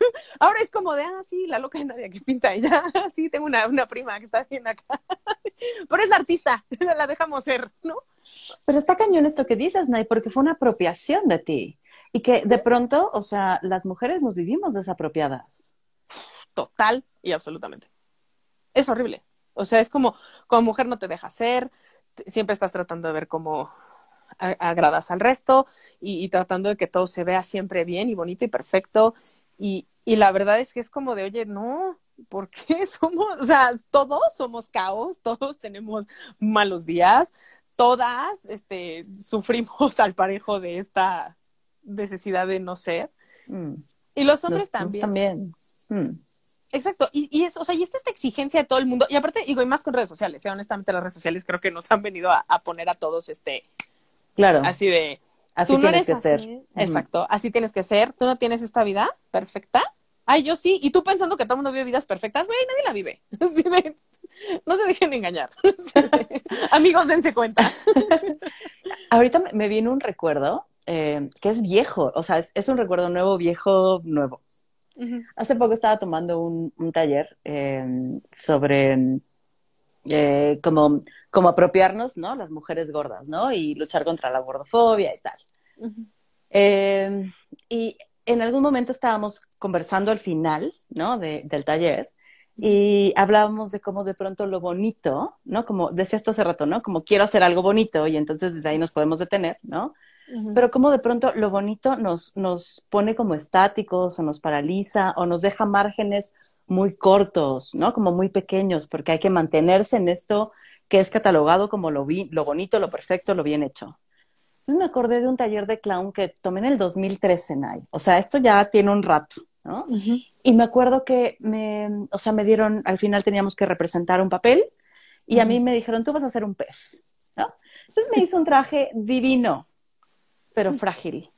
[SPEAKER 1] Ahora es como de, ah, sí, la loca de Nadia que pinta ella. Sí, tengo una, una prima que está bien acá. Pero es artista, la dejamos ser, ¿no?
[SPEAKER 2] Pero está cañón esto que dices, Nay, porque fue una apropiación de ti. Y que de pronto, o sea, las mujeres nos vivimos desapropiadas.
[SPEAKER 1] Total y absolutamente. Es horrible. O sea, es como, como mujer no te deja ser, siempre estás tratando de ver cómo agradas al resto y, y, tratando de que todo se vea siempre bien y bonito y perfecto. Y, y la verdad es que es como de, oye, no, ¿por qué somos? O sea, todos somos caos, todos tenemos malos días, todas este, sufrimos al parejo de esta necesidad de no ser. Mm. Y los hombres los, también.
[SPEAKER 2] También. Mm.
[SPEAKER 1] Exacto, y, y es, o sea, y esta, esta exigencia de todo el mundo, y aparte, digo, y más con redes sociales, ¿eh? honestamente las redes sociales creo que nos han venido a, a poner a todos este,
[SPEAKER 2] claro.
[SPEAKER 1] así de,
[SPEAKER 2] así
[SPEAKER 1] tú no
[SPEAKER 2] tienes
[SPEAKER 1] eres
[SPEAKER 2] que
[SPEAKER 1] así,
[SPEAKER 2] ser.
[SPEAKER 1] exacto, así tienes que ser, tú no tienes esta vida perfecta, ay, yo sí, y tú pensando que todo el mundo vive vidas perfectas, güey, nadie la vive, así de, no se dejen engañar, amigos, dense cuenta.
[SPEAKER 2] Ahorita me, me viene un recuerdo eh, que es viejo, o sea, es, es un recuerdo nuevo, viejo, nuevo. Uh -huh. Hace poco estaba tomando un, un taller eh, sobre eh, cómo, cómo apropiarnos, ¿no? Las mujeres gordas, ¿no? Y luchar contra la gordofobia y tal. Uh -huh. y en algún momento estábamos conversando al final, ¿no? De, del taller y hablábamos de cómo de pronto lo bonito, ¿no? Como decías tú hace rato, ¿no? Como quiero hacer algo bonito y entonces desde ahí nos podemos detener, ¿no? Pero como de pronto lo bonito nos, nos pone como estáticos o nos paraliza o nos deja márgenes muy cortos, ¿no? Como muy pequeños, porque hay que mantenerse en esto que es catalogado como lo, vi, lo bonito, lo perfecto, lo bien hecho. Entonces me acordé de un taller de clown que tomé en el 2013, Nay. O sea, esto ya tiene un rato, ¿no? Uh -huh. Y me acuerdo que me, o sea, me dieron, al final teníamos que representar un papel y uh -huh. a mí me dijeron, tú vas a hacer un pez, ¿no? Entonces me hizo un traje divino, pero frágil,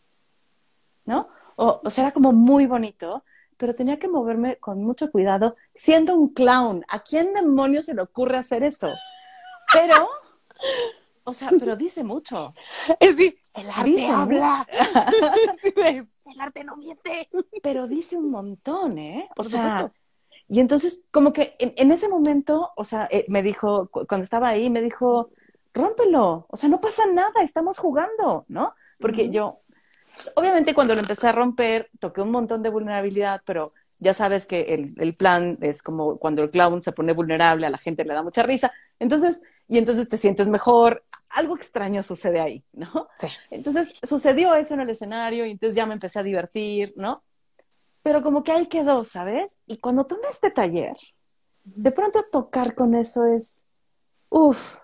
[SPEAKER 2] ¿no? O, o, sea, era como muy bonito, pero tenía que moverme con mucho cuidado, siendo un clown. ¿A quién demonios se le ocurre hacer eso? Pero, o sea, pero dice mucho.
[SPEAKER 1] Es decir, el arte
[SPEAKER 2] dice
[SPEAKER 1] habla. el arte no miente.
[SPEAKER 2] Pero dice un montón, ¿eh? O Por sea, supuesto. y entonces, como que en, en ese momento, o sea, eh, me dijo, cuando estaba ahí, me dijo, rómpelo, o sea, no pasa nada, estamos jugando, ¿no? Porque yo, obviamente cuando lo empecé a romper, toqué un montón de vulnerabilidad, pero ya sabes que el, el, plan es como cuando el clown se pone vulnerable, a la gente le da mucha risa, entonces, y entonces te sientes mejor, algo extraño sucede ahí, ¿no?
[SPEAKER 1] Sí.
[SPEAKER 2] Entonces sucedió eso en el escenario y entonces ya me empecé a divertir, ¿no? Pero como que ahí quedó, ¿sabes? Y cuando tomé este taller, de pronto tocar con eso es, uff,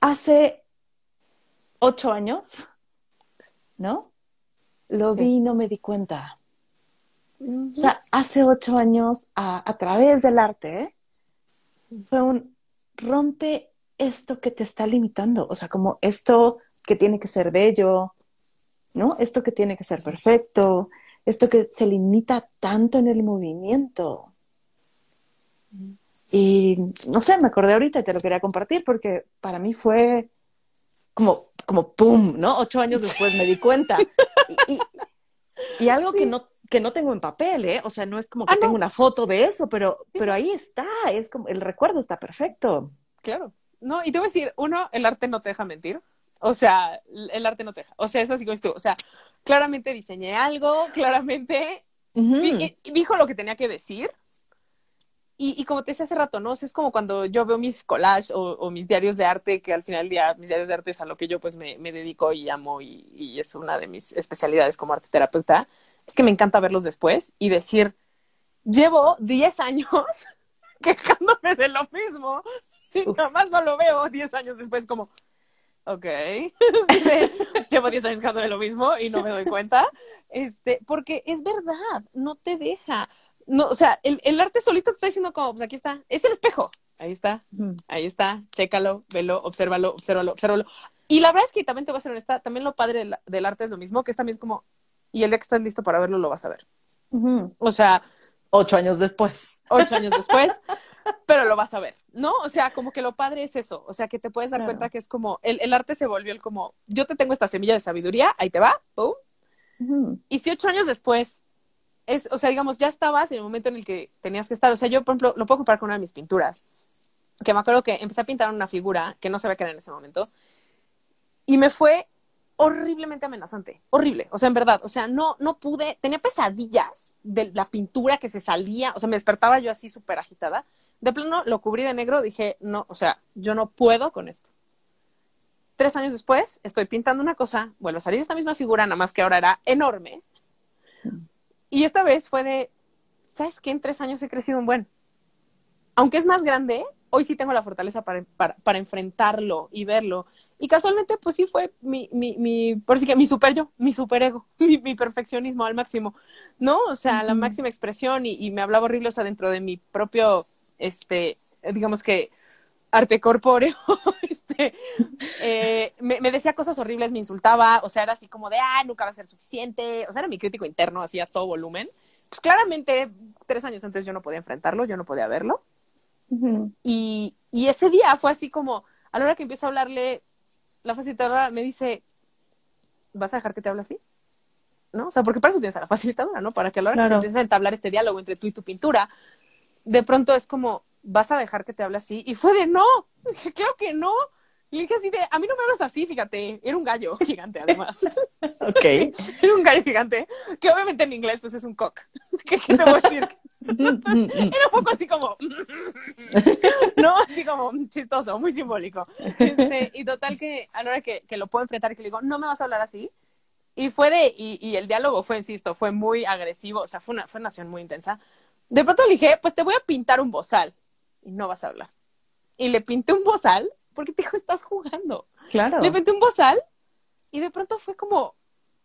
[SPEAKER 2] hace ocho años, ¿no? Lo vi y no me di cuenta. Uh -huh. O sea, hace ocho años, a, a través del arte, ¿eh? fue un rompe esto que te está limitando. O sea, como esto que tiene que ser bello, ¿no? Esto que tiene que ser perfecto, esto que se limita tanto en el movimiento. Y no sé, me acordé ahorita y te lo quería compartir porque para mí fue como, como pum, ¿no? Ocho años después me di cuenta. Y, y, algo que, no, que no tengo en papel, ¿eh? O sea, no es como que
[SPEAKER 1] Ah, no.
[SPEAKER 2] tengo una foto de eso, pero, pero ahí está, es como, el recuerdo está perfecto.
[SPEAKER 1] Claro. No, y te voy a decir, uno, el arte no te deja mentir. O sea, el arte no te deja. O sea, es así como es tú. O sea, claramente diseñé algo, claramente dijo lo que tenía que decir. Y, y como te decía hace rato, ¿no? O sea, es como cuando yo veo mis collages o, o mis diarios de arte, que al final del día, mis diarios de arte es a lo que yo pues me, me dedico y amo y, y es una de mis especialidades como arte terapeuta. Es que me encanta verlos después y decir, llevo 10 años quejándome de lo mismo y nada más no lo veo 10 años después como, ok, llevo 10 años quejándome de lo mismo y no me doy cuenta, este, porque es verdad, no te deja. No, o sea, el, el arte solito te está diciendo como, pues aquí está, es el espejo, ahí está, ahí está, chécalo, velo, obsérvalo, obsérvalo, obsérvalo. Y la verdad es que también te voy a ser honesta, también lo padre del, del arte es lo mismo, que es también es como, y el día que estás listo para verlo, lo vas a ver. O sea,
[SPEAKER 2] Ocho años después.
[SPEAKER 1] ocho años después, pero lo vas a ver, ¿no? O sea, como que lo padre es eso, o sea, que te puedes dar
[SPEAKER 2] Claro.
[SPEAKER 1] cuenta que es como, el, el arte se volvió el como, yo te tengo esta semilla de sabiduría, ahí te va, pum,
[SPEAKER 2] Ujú.
[SPEAKER 1] y si ocho años después, es, o sea, digamos, ya estabas en el momento en el que tenías que estar, o sea, yo, por ejemplo, lo puedo comparar con una de mis pinturas, que me acuerdo que empecé a pintar una figura que no sabía qué era en ese momento, y me fue horriblemente amenazante, horrible, o sea, en verdad, o sea, no, no pude, tenía pesadillas de la pintura que se salía, o sea, me despertaba yo así súper agitada, de plano lo cubrí de negro, dije, no, o sea, yo no puedo con esto. Tres años después, estoy pintando una cosa, vuelve a salir esta misma figura, nada más que ahora era enorme, y esta vez fue de, ¿sabes qué? En tres años he crecido un buen. Aunque es más grande, hoy sí tengo la fortaleza para, para, para enfrentarlo y verlo. Y casualmente, pues sí fue mi, mi, mi, por así que mi super yo, mi super ego, mi, mi perfeccionismo al máximo, ¿no? O sea, la máxima expresión y, y me hablaba horrible, o sea, dentro de mi propio, este, digamos que arte corpóreo, este, eh, me, me decía cosas horribles, me insultaba, o sea, era así como de, ah, nunca va a ser suficiente, o sea, era mi crítico interno, así a todo volumen. Pues claramente, tres años antes yo no podía enfrentarlo, yo no podía verlo. Y, y ese día fue así como, a la hora que empiezo a hablarle, la facilitadora me dice, ¿vas a dejar que te hable así? ¿No? O sea, porque para eso tienes a la facilitadora, ¿no? Para que a la hora que se
[SPEAKER 2] Claro.
[SPEAKER 1] empiece a entablar este diálogo entre tú y tu pintura, de pronto es como, ¿vas a dejar que te hable así? Y fue de, no, dije, claro que no. Y dije así de, a mí no me hablas así, fíjate, era un gallo gigante además.
[SPEAKER 2] Ok.
[SPEAKER 1] Era un gallo gigante, que obviamente en inglés pues es un cock. ¿Qué, qué te voy a decir? Era un poco así como, no, así como chistoso, muy simbólico. Este, y total que a la hora que, que lo puedo enfrentar y que le digo, no me vas a hablar así. Y fue de, y, y el diálogo fue, insisto, fue muy agresivo, o sea, fue una, fue una acción muy intensa. De pronto le dije, pues te voy a pintar un bozal y no vas a hablar. Y le pinté un bozal porque te dijo, estás jugando.
[SPEAKER 2] Claro.
[SPEAKER 1] Le pinté un bozal y de pronto fue como,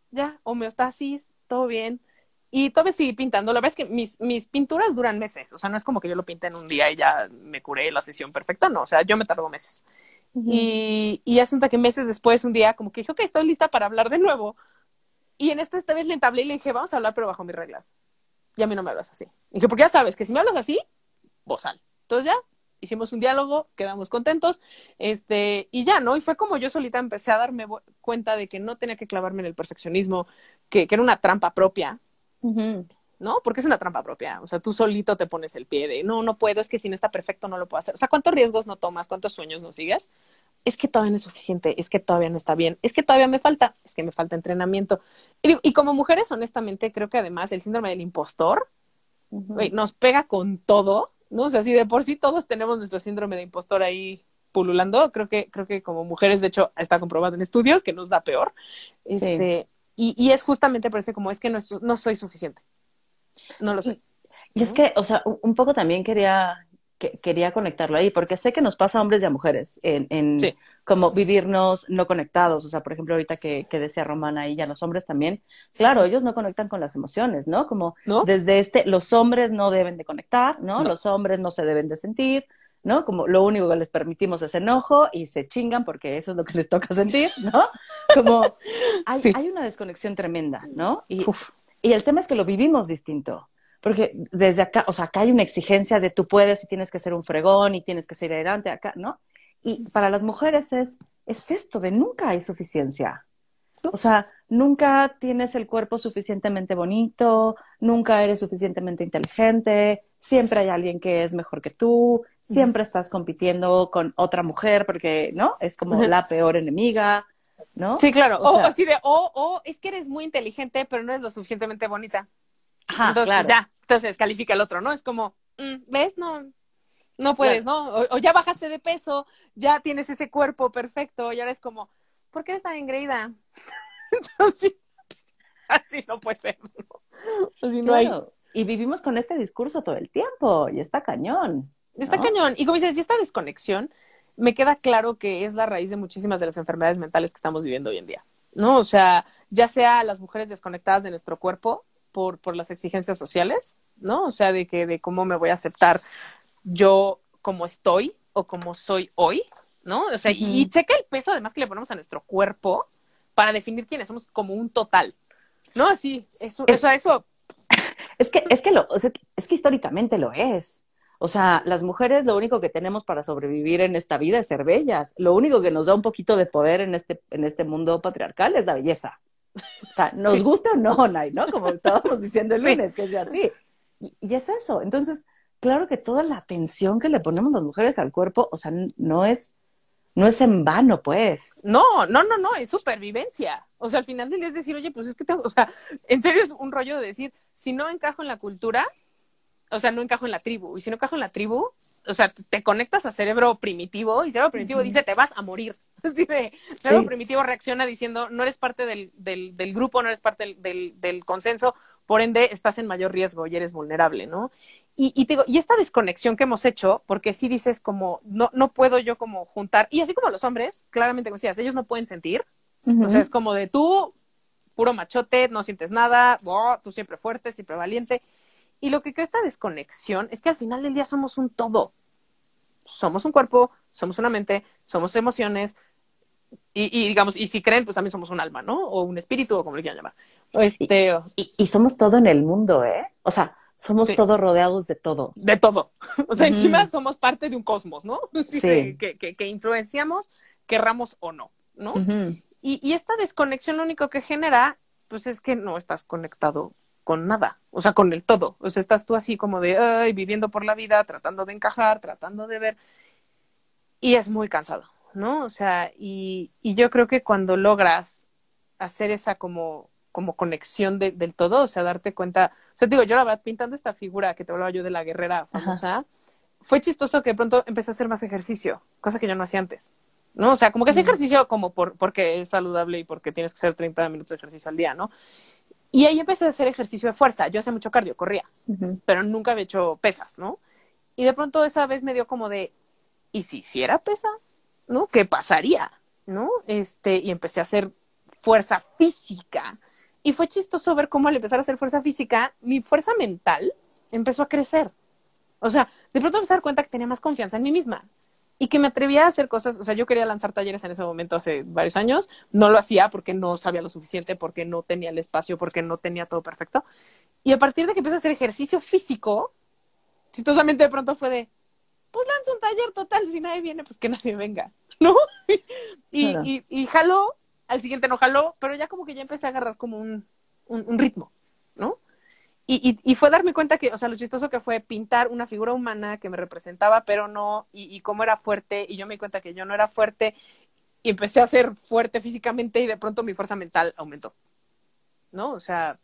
[SPEAKER 1] ya, homeostasis, todo bien. Y todavía seguí pintando. La verdad es que mis, mis pinturas duran meses. O sea, no es como que yo lo pinté en un día y ya me curé la sesión perfecta. No, o sea, yo me tardo meses.
[SPEAKER 2] Ujú.
[SPEAKER 1] Y, y asunta que meses después, un día, como que dije, ok, estoy lista para hablar de nuevo. Y en esta, esta vez le entablé y le dije, vamos a hablar, pero bajo mis reglas. Y a mí no me hablas así. dije, porque ya sabes que si me hablas así, bozal. Entonces ya, hicimos un diálogo, quedamos contentos, este, y ya, ¿no? Y fue como yo solita empecé a darme cuenta de que no tenía que clavarme en el perfeccionismo, que, que era una trampa propia. ¿no? Porque es una trampa propia. O sea, tú solito te pones el pie de, no, no puedo, es que si no está perfecto no lo puedo hacer. O sea, ¿cuántos riesgos no tomas? ¿Cuántos sueños no sigues? Es que todavía no es suficiente, es que todavía no está bien, es que todavía me falta, es que me falta entrenamiento. Y, digo, y como mujeres, honestamente, creo que además el síndrome del impostor nos pega con todo, ¿no? O sea, si de por sí todos tenemos nuestro síndrome de impostor ahí pululando, creo que, creo que como mujeres, de hecho, está comprobado en estudios que nos da peor. Este, y, y es justamente por este como es que no, es- no soy suficiente. No lo soy.
[SPEAKER 2] Y es que, o sea, un poco también quería, que- quería conectarlo ahí, porque sé que nos pasa a hombres y a mujeres en, en
[SPEAKER 1] Sí.
[SPEAKER 2] como vivirnos no conectados. O sea, por ejemplo, ahorita que, que decía Romana y ya los hombres también, claro, ellos no conectan con las emociones, ¿no? Como
[SPEAKER 1] ¿No?
[SPEAKER 2] desde este, los hombres no deben de conectar, ¿no?
[SPEAKER 1] No.
[SPEAKER 2] Los hombres no se deben de sentir, ¿no? Como lo único que les permitimos es enojo y se chingan porque eso es lo que les toca sentir, ¿no? Como hay,
[SPEAKER 1] Sí.
[SPEAKER 2] hay una desconexión tremenda, ¿no? Y,
[SPEAKER 1] Uf.
[SPEAKER 2] y el tema es que lo vivimos distinto. Porque desde acá, o sea, acá hay una exigencia de tú puedes y tienes que ser un fregón y tienes que ser adelante acá, ¿no? Y para las mujeres es, es esto de nunca hay suficiencia. O sea, nunca tienes el cuerpo suficientemente bonito, nunca eres suficientemente inteligente, siempre hay alguien que es mejor que tú, siempre estás compitiendo con otra mujer porque, ¿no? Es como la peor enemiga, ¿no?
[SPEAKER 1] Sí, claro. O, así de, o, o es que eres muy inteligente, pero no eres lo suficientemente bonita. Ajá, entonces, ya, entonces califica el otro, ¿no? Es como, mm, ¿ves? No, no puedes, ¿no? O, ya bajaste de peso, ya tienes ese cuerpo perfecto, y ahora es como, ¿por qué eres tan engreída? entonces, así no puede ser.
[SPEAKER 2] Así no hay. Y vivimos con este discurso todo el tiempo, y está cañón.
[SPEAKER 1] Está cañón. Y como dices, y esta desconexión, me queda claro que es la raíz de muchísimas de las enfermedades mentales que estamos viviendo hoy en día, ¿no? O sea, ya sea las mujeres desconectadas de nuestro cuerpo por, por las exigencias sociales, ¿no? O sea, de que de cómo me voy a aceptar yo como estoy o como soy hoy, ¿no? O sea, y checa el peso además que le ponemos a nuestro cuerpo para definir quiénes somos como un total, ¿no? Así, eso, eso, eso.
[SPEAKER 2] Es que, es que lo, es que históricamente lo es. O sea, las mujeres lo único que tenemos para sobrevivir en esta vida es ser bellas. Lo único que nos da un poquito de poder en este, en este mundo patriarcal es la belleza. O sea, nos gusta o no, Nay, ¿no? Como estábamos diciendo el lunes, que es así. Y, y, es eso. Entonces, claro que toda la atención que le ponemos las mujeres al cuerpo, o sea, no es, no es en vano, pues.
[SPEAKER 1] No, no, no, no, es supervivencia. O sea, al final del día es decir, oye, pues es que, te, o sea, en serio es un rollo de decir, si no encajo en la cultura, o sea, no encajo en la tribu. Y si no encajo en la tribu, o sea, te conectas a cerebro primitivo y cerebro primitivo dice, te vas a morir. Así de, cerebro primitivo reacciona diciendo, no eres parte del, del, del grupo, no eres parte del, del, consenso, por ende estás en mayor riesgo y eres vulnerable, ¿no? Y, y, digo, y esta desconexión que hemos hecho, porque si dices como, no, no puedo yo como juntar, y así como los hombres, claramente como decías, ellos no pueden sentir, o sea, es como de tú, puro machote, no sientes nada, tú siempre fuerte, siempre valiente, y lo que crea esta desconexión es que al final del día somos un todo. Somos un cuerpo, somos una mente, somos emociones, y, digamos, y si creen, pues también somos un alma, ¿no? O un espíritu, o como le quieran llamar.
[SPEAKER 2] Este, y, somos todo en el mundo, ¿eh? O sea, somos todos rodeados de todos.
[SPEAKER 1] De todo. O sea, encima somos parte de un cosmos, ¿no? Sí. Que, que, influenciamos, querramos o no, ¿no? y, y esta desconexión lo único que genera, pues es que no estás conectado con nada, o sea, con el todo. O sea, estás tú así como de, ay, viviendo por la vida, tratando de encajar, tratando de ver. Y es muy cansado, ¿no? O sea, y, y yo creo que cuando logras hacer esa como, como conexión del todo, o sea, darte cuenta, o sea, digo, yo la verdad, pintando esta figura que te hablaba yo de la guerrera famosa, fue chistoso que de pronto empecé a hacer más ejercicio, cosa que yo no hacía antes. ¿no? O sea, como que ese ejercicio como por, porque es saludable y porque tienes que hacer 30 minutos de ejercicio al día, ¿no? Y ahí empecé a hacer ejercicio de fuerza. Yo hacía mucho cardio, corría, pero nunca había hecho pesas, ¿no? Y de pronto esa vez me dio como de, ¿y si hiciera pesas? ¿No? ¿Qué pasaría? ¿No? Este, y empecé a hacer fuerza física. Y fue chistoso ver cómo al empezar a hacer fuerza física, mi fuerza mental empezó a crecer. O sea, de pronto empecé a dar cuenta que tenía más confianza en mí misma y que me atrevía a hacer cosas, o sea, yo quería lanzar talleres en ese momento hace varios años, no lo hacía porque no sabía lo suficiente, porque no tenía el espacio, porque no tenía todo perfecto. Y a partir de que empecé a hacer ejercicio físico, chistosamente de pronto fue de, pues lanzo un taller total, si nadie viene, pues que nadie venga, ¿no? y, y, jaló, al siguiente no jaló, pero ya como que ya empecé a agarrar como un, un ritmo, ¿no? Y, fue darme cuenta que, o sea, lo chistoso que fue pintar una figura humana que me representaba, pero no, y, cómo era fuerte, y yo me di cuenta que yo no era fuerte, y empecé a ser fuerte físicamente, y de pronto mi fuerza mental aumentó. ¿No? O sea,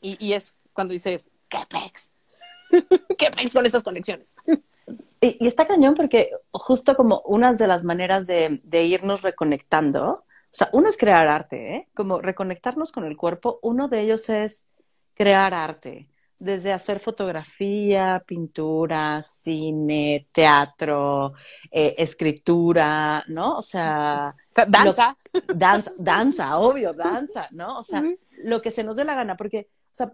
[SPEAKER 1] y, es cuando dices, ¿qué pex? ¿Qué pex con estas conexiones?
[SPEAKER 2] Y, está cañón porque justo como una de las maneras de, de irnos reconectando, o sea, uno es crear arte, ¿eh? Como reconectarnos con el cuerpo, uno de ellos es crear arte, desde hacer fotografía, pintura, cine, teatro, eh, escritura, ¿no? O sea...
[SPEAKER 1] Danza.
[SPEAKER 2] danza, danza, obvio, danza, ¿no? O sea, lo que se nos dé la gana, porque, o sea,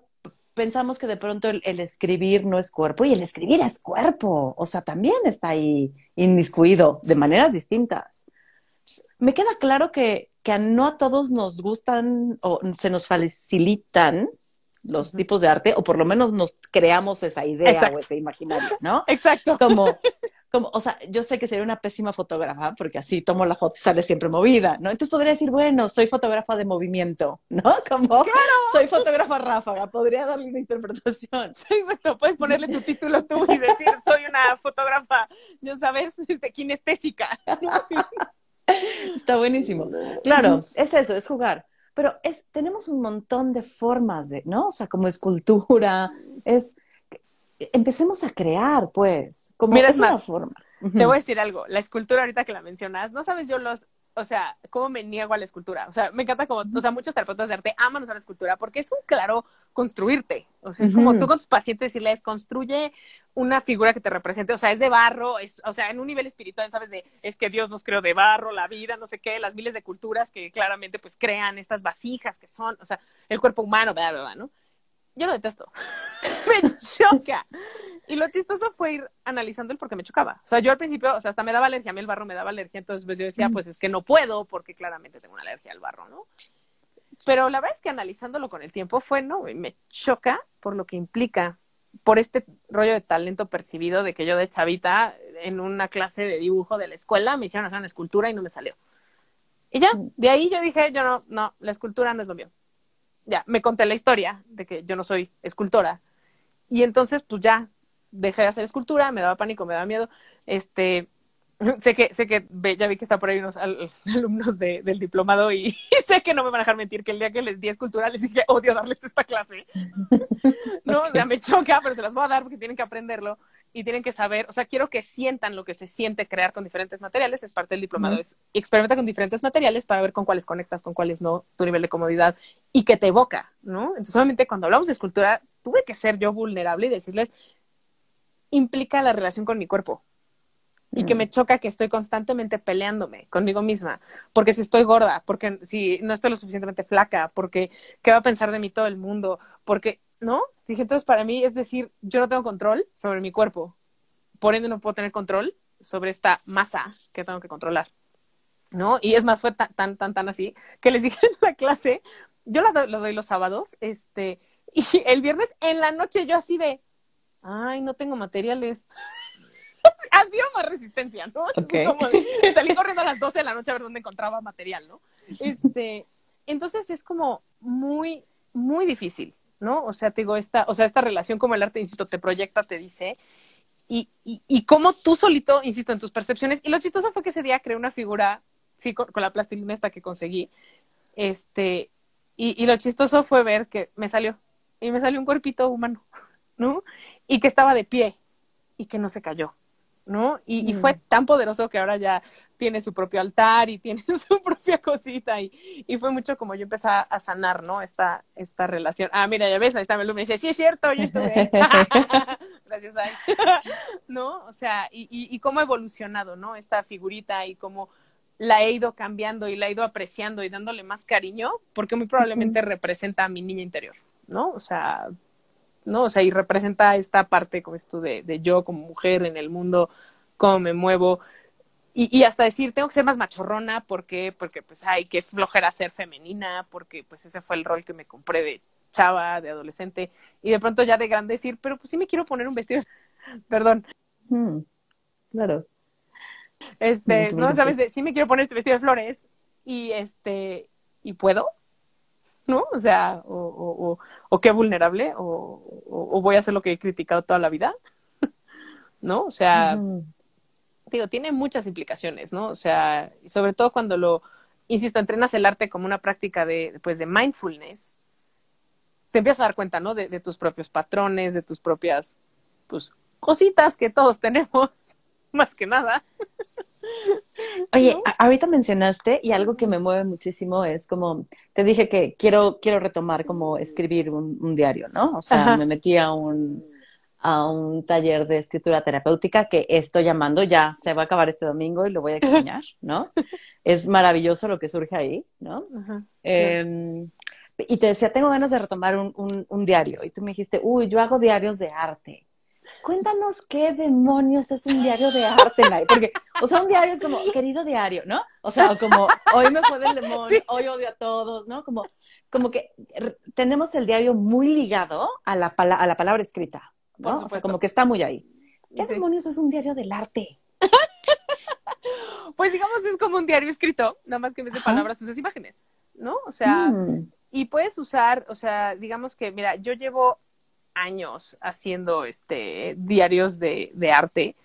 [SPEAKER 2] pensamos que de pronto el, escribir no es cuerpo y el escribir es cuerpo, o sea, también está ahí inmiscuido de maneras distintas. Me queda claro que, que no a todos nos gustan o se nos facilitan los tipos de arte, o por lo menos nos creamos esa idea o ese imaginario, ¿no?
[SPEAKER 1] Exacto.
[SPEAKER 2] Como, como, o sea, yo sé que sería una pésima fotógrafa, porque así tomo la foto y sale siempre movida, ¿no? Entonces podría decir, bueno, soy fotógrafa de movimiento, ¿no? Como, claro. soy fotógrafa ráfaga, podría darle una interpretación.
[SPEAKER 1] Sí, exacto, puedes ponerle tu título tú y decir, soy una fotógrafa, ya sabes, este, kinestésica.
[SPEAKER 2] Está buenísimo. Claro, es eso, es jugar. Pero es, tenemos un montón de formas de, ¿no? O sea, como escultura, es, empecemos a crear, pues, como
[SPEAKER 1] Mira,
[SPEAKER 2] es,
[SPEAKER 1] una
[SPEAKER 2] más, forma.
[SPEAKER 1] Te voy a decir algo, la escultura ahorita que la mencionas, no sabes yo los, o sea, cómo me niego a la escultura. O sea, me encanta como, o sea, muchos terapeutas de arte aman usar la escultura porque es un claro construirte. O sea, es como tú con tus pacientes decirles, construye una figura que te represente. O sea, es de barro, es, o sea, en un nivel espiritual, sabes, de, es que Dios nos creó de barro, la vida, no sé qué, las miles de culturas que claramente pues crean estas vasijas que son, o sea, el cuerpo humano, bla, bla, bla, ¿no? Yo lo detesto. me choca. Y lo chistoso fue ir analizando el por qué me chocaba. O sea, yo al principio, o sea, hasta me daba alergia, a mí el barro me daba alergia, entonces pues, yo decía, pues es que no puedo porque claramente tengo una alergia al barro, ¿no? Pero la verdad es que analizándolo con el tiempo fue, no, me choca por lo que implica, por este rollo de talento percibido de que yo de chavita en una clase de dibujo de la escuela me hicieron hacer una escultura y no me salió. Y ya, de ahí yo dije, yo no, no, la escultura no es lo mío. Ya, me conté la historia de que yo no soy escultora. Y entonces, pues ya, dejé de hacer escultura, me daba pánico, me daba miedo. Este, sé que, sé que ya vi que está por ahí unos alumnos del diplomado y, sé que no me van a dejar mentir que el día que les di escultura les dije odio darles esta clase. no, ya me choca, pero se las voy a dar porque tienen que aprenderlo y tienen que saber, o sea, quiero que sientan lo que se siente crear con diferentes materiales, es parte del diplomado, es experimenta con diferentes materiales para ver con cuáles conectas, con cuáles no, tu nivel de comodidad y que te evoca, ¿no? Entonces, obviamente, cuando hablamos de escultura, tuve que ser yo vulnerable y decirles, implica la relación con mi cuerpo. Y que me choca que estoy constantemente peleándome conmigo misma, porque si estoy gorda, porque si no estoy lo suficientemente flaca, porque qué va a pensar de mí todo el mundo, porque, ¿no? Dije, entonces para mí es decir, yo no tengo control sobre mi cuerpo, por ende no puedo tener control sobre esta masa que tengo que controlar, ¿no? Y es más, fue tan, tan, tan, tan así, que les dije en la clase, yo la doy los sábados, este, y el viernes en la noche yo así de, ay, no tengo materiales. ha sido más resistencia, ¿no? salí corriendo a las 12 de la noche a ver dónde encontraba material, ¿no? Este, entonces es como muy, muy difícil, ¿no? O sea, te digo, esta, o sea, esta relación como el arte, insisto, te proyecta, te dice, y, y, y como tú solito, insisto, en tus percepciones, y lo chistoso fue que ese día creé una figura, sí, con, la plastilina esta que conseguí, este, y, y lo chistoso fue ver que me salió, y me salió un cuerpito humano, ¿no? y que estaba de pie y que no se cayó, ¿no? Y, y, fue mm. tan poderoso que ahora ya tiene su propio altar y tiene su propia cosita y, y fue mucho como yo empecé a sanar, ¿no? Esta, esta relación. Ah, mira, ya ves, ahí está Melu, me dice, sí es cierto, yo estuve Gracias, Ay. ¿no? O sea, y, y, y cómo ha evolucionado, ¿no? Esta figurita y cómo la he ido cambiando y la he ido apreciando y dándole más cariño, porque muy probablemente representa a mi niña interior, ¿no? O sea, ¿no? O sea, y representa esta parte, como esto de, de yo como mujer en el mundo, cómo me muevo. Y, y, hasta decir, tengo que ser más machorrona, porque Porque, pues, ay, qué flojera ser femenina, porque, pues, ese fue el rol que me compré de chava, de adolescente, y de pronto ya de grande decir, pero pues sí me quiero poner un vestido, perdón.
[SPEAKER 2] Mm, claro.
[SPEAKER 1] Este, no, sabes, de, sí me quiero poner este vestido de flores, y este, y puedo, ¿no? O sea, o, o, o, qué vulnerable, o, o, voy a hacer lo que he criticado toda la vida, ¿no? O sea, digo, tiene muchas implicaciones, ¿no? O sea, sobre todo cuando lo, insisto, entrenas el arte como una práctica de, pues, de mindfulness, te empiezas a dar cuenta, ¿no? De, de tus propios patrones, de tus propias, pues, cositas que todos tenemos más que nada.
[SPEAKER 2] Oye, ahorita mencionaste y algo que me mueve muchísimo es como, te dije que quiero, quiero retomar como escribir un, diario, ¿no? O sea, me metí a un, a un taller de escritura terapéutica que estoy llamando, ya se va a acabar este domingo y lo voy a extrañar, ¿no? es maravilloso lo que surge ahí, ¿no? Em, y te decía, tengo ganas de retomar un, un, un diario. Y tú me dijiste, uy, yo hago diarios de arte. Cuéntanos qué demonios es un diario de arte, Nay. Porque, o sea, un diario es como, querido diario, ¿no? O sea, como, hoy me fue del demonio, hoy odio a todos, ¿no? Como, como que tenemos el diario muy ligado a la, a la palabra escrita, ¿no? O sea, como que está muy ahí. ¿Qué demonios es un diario del arte?
[SPEAKER 1] pues digamos es como un diario escrito, nada más que en vez de palabras usas imágenes, ¿no? O sea, mm. y puedes usar, o sea, digamos que, mira, yo llevo años haciendo este diarios de, de arte.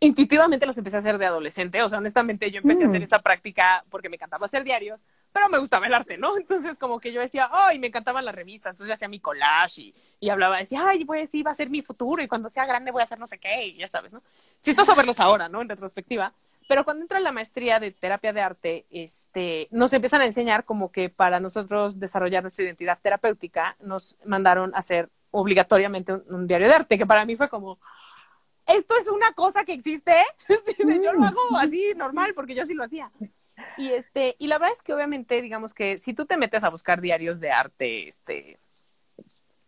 [SPEAKER 1] Intuitivamente los empecé a hacer de adolescente, o sea, honestamente yo empecé a hacer mm. esa práctica porque me encantaba hacer diarios, pero me gustaba el arte, ¿no? Entonces como que yo decía, ay, me encantaban las revistas, entonces yo hacía mi collage y, y hablaba, decía, ay, pues sí, va a ser mi futuro y cuando sea grande voy a hacer no sé qué, y ya sabes, ¿no? Chistoso verlos ahora, ¿no? En retrospectiva. Pero cuando entra la maestría de terapia de arte, este, nos empiezan a enseñar como que para nosotros desarrollar nuestra identidad terapéutica, nos mandaron a hacer obligatoriamente un, diario de arte, que para mí fue como, esto es una cosa que existe, yo lo hago así normal, porque yo así lo hacía. Y este, y la verdad es que obviamente, digamos que si tú te metes a buscar diarios de arte, este,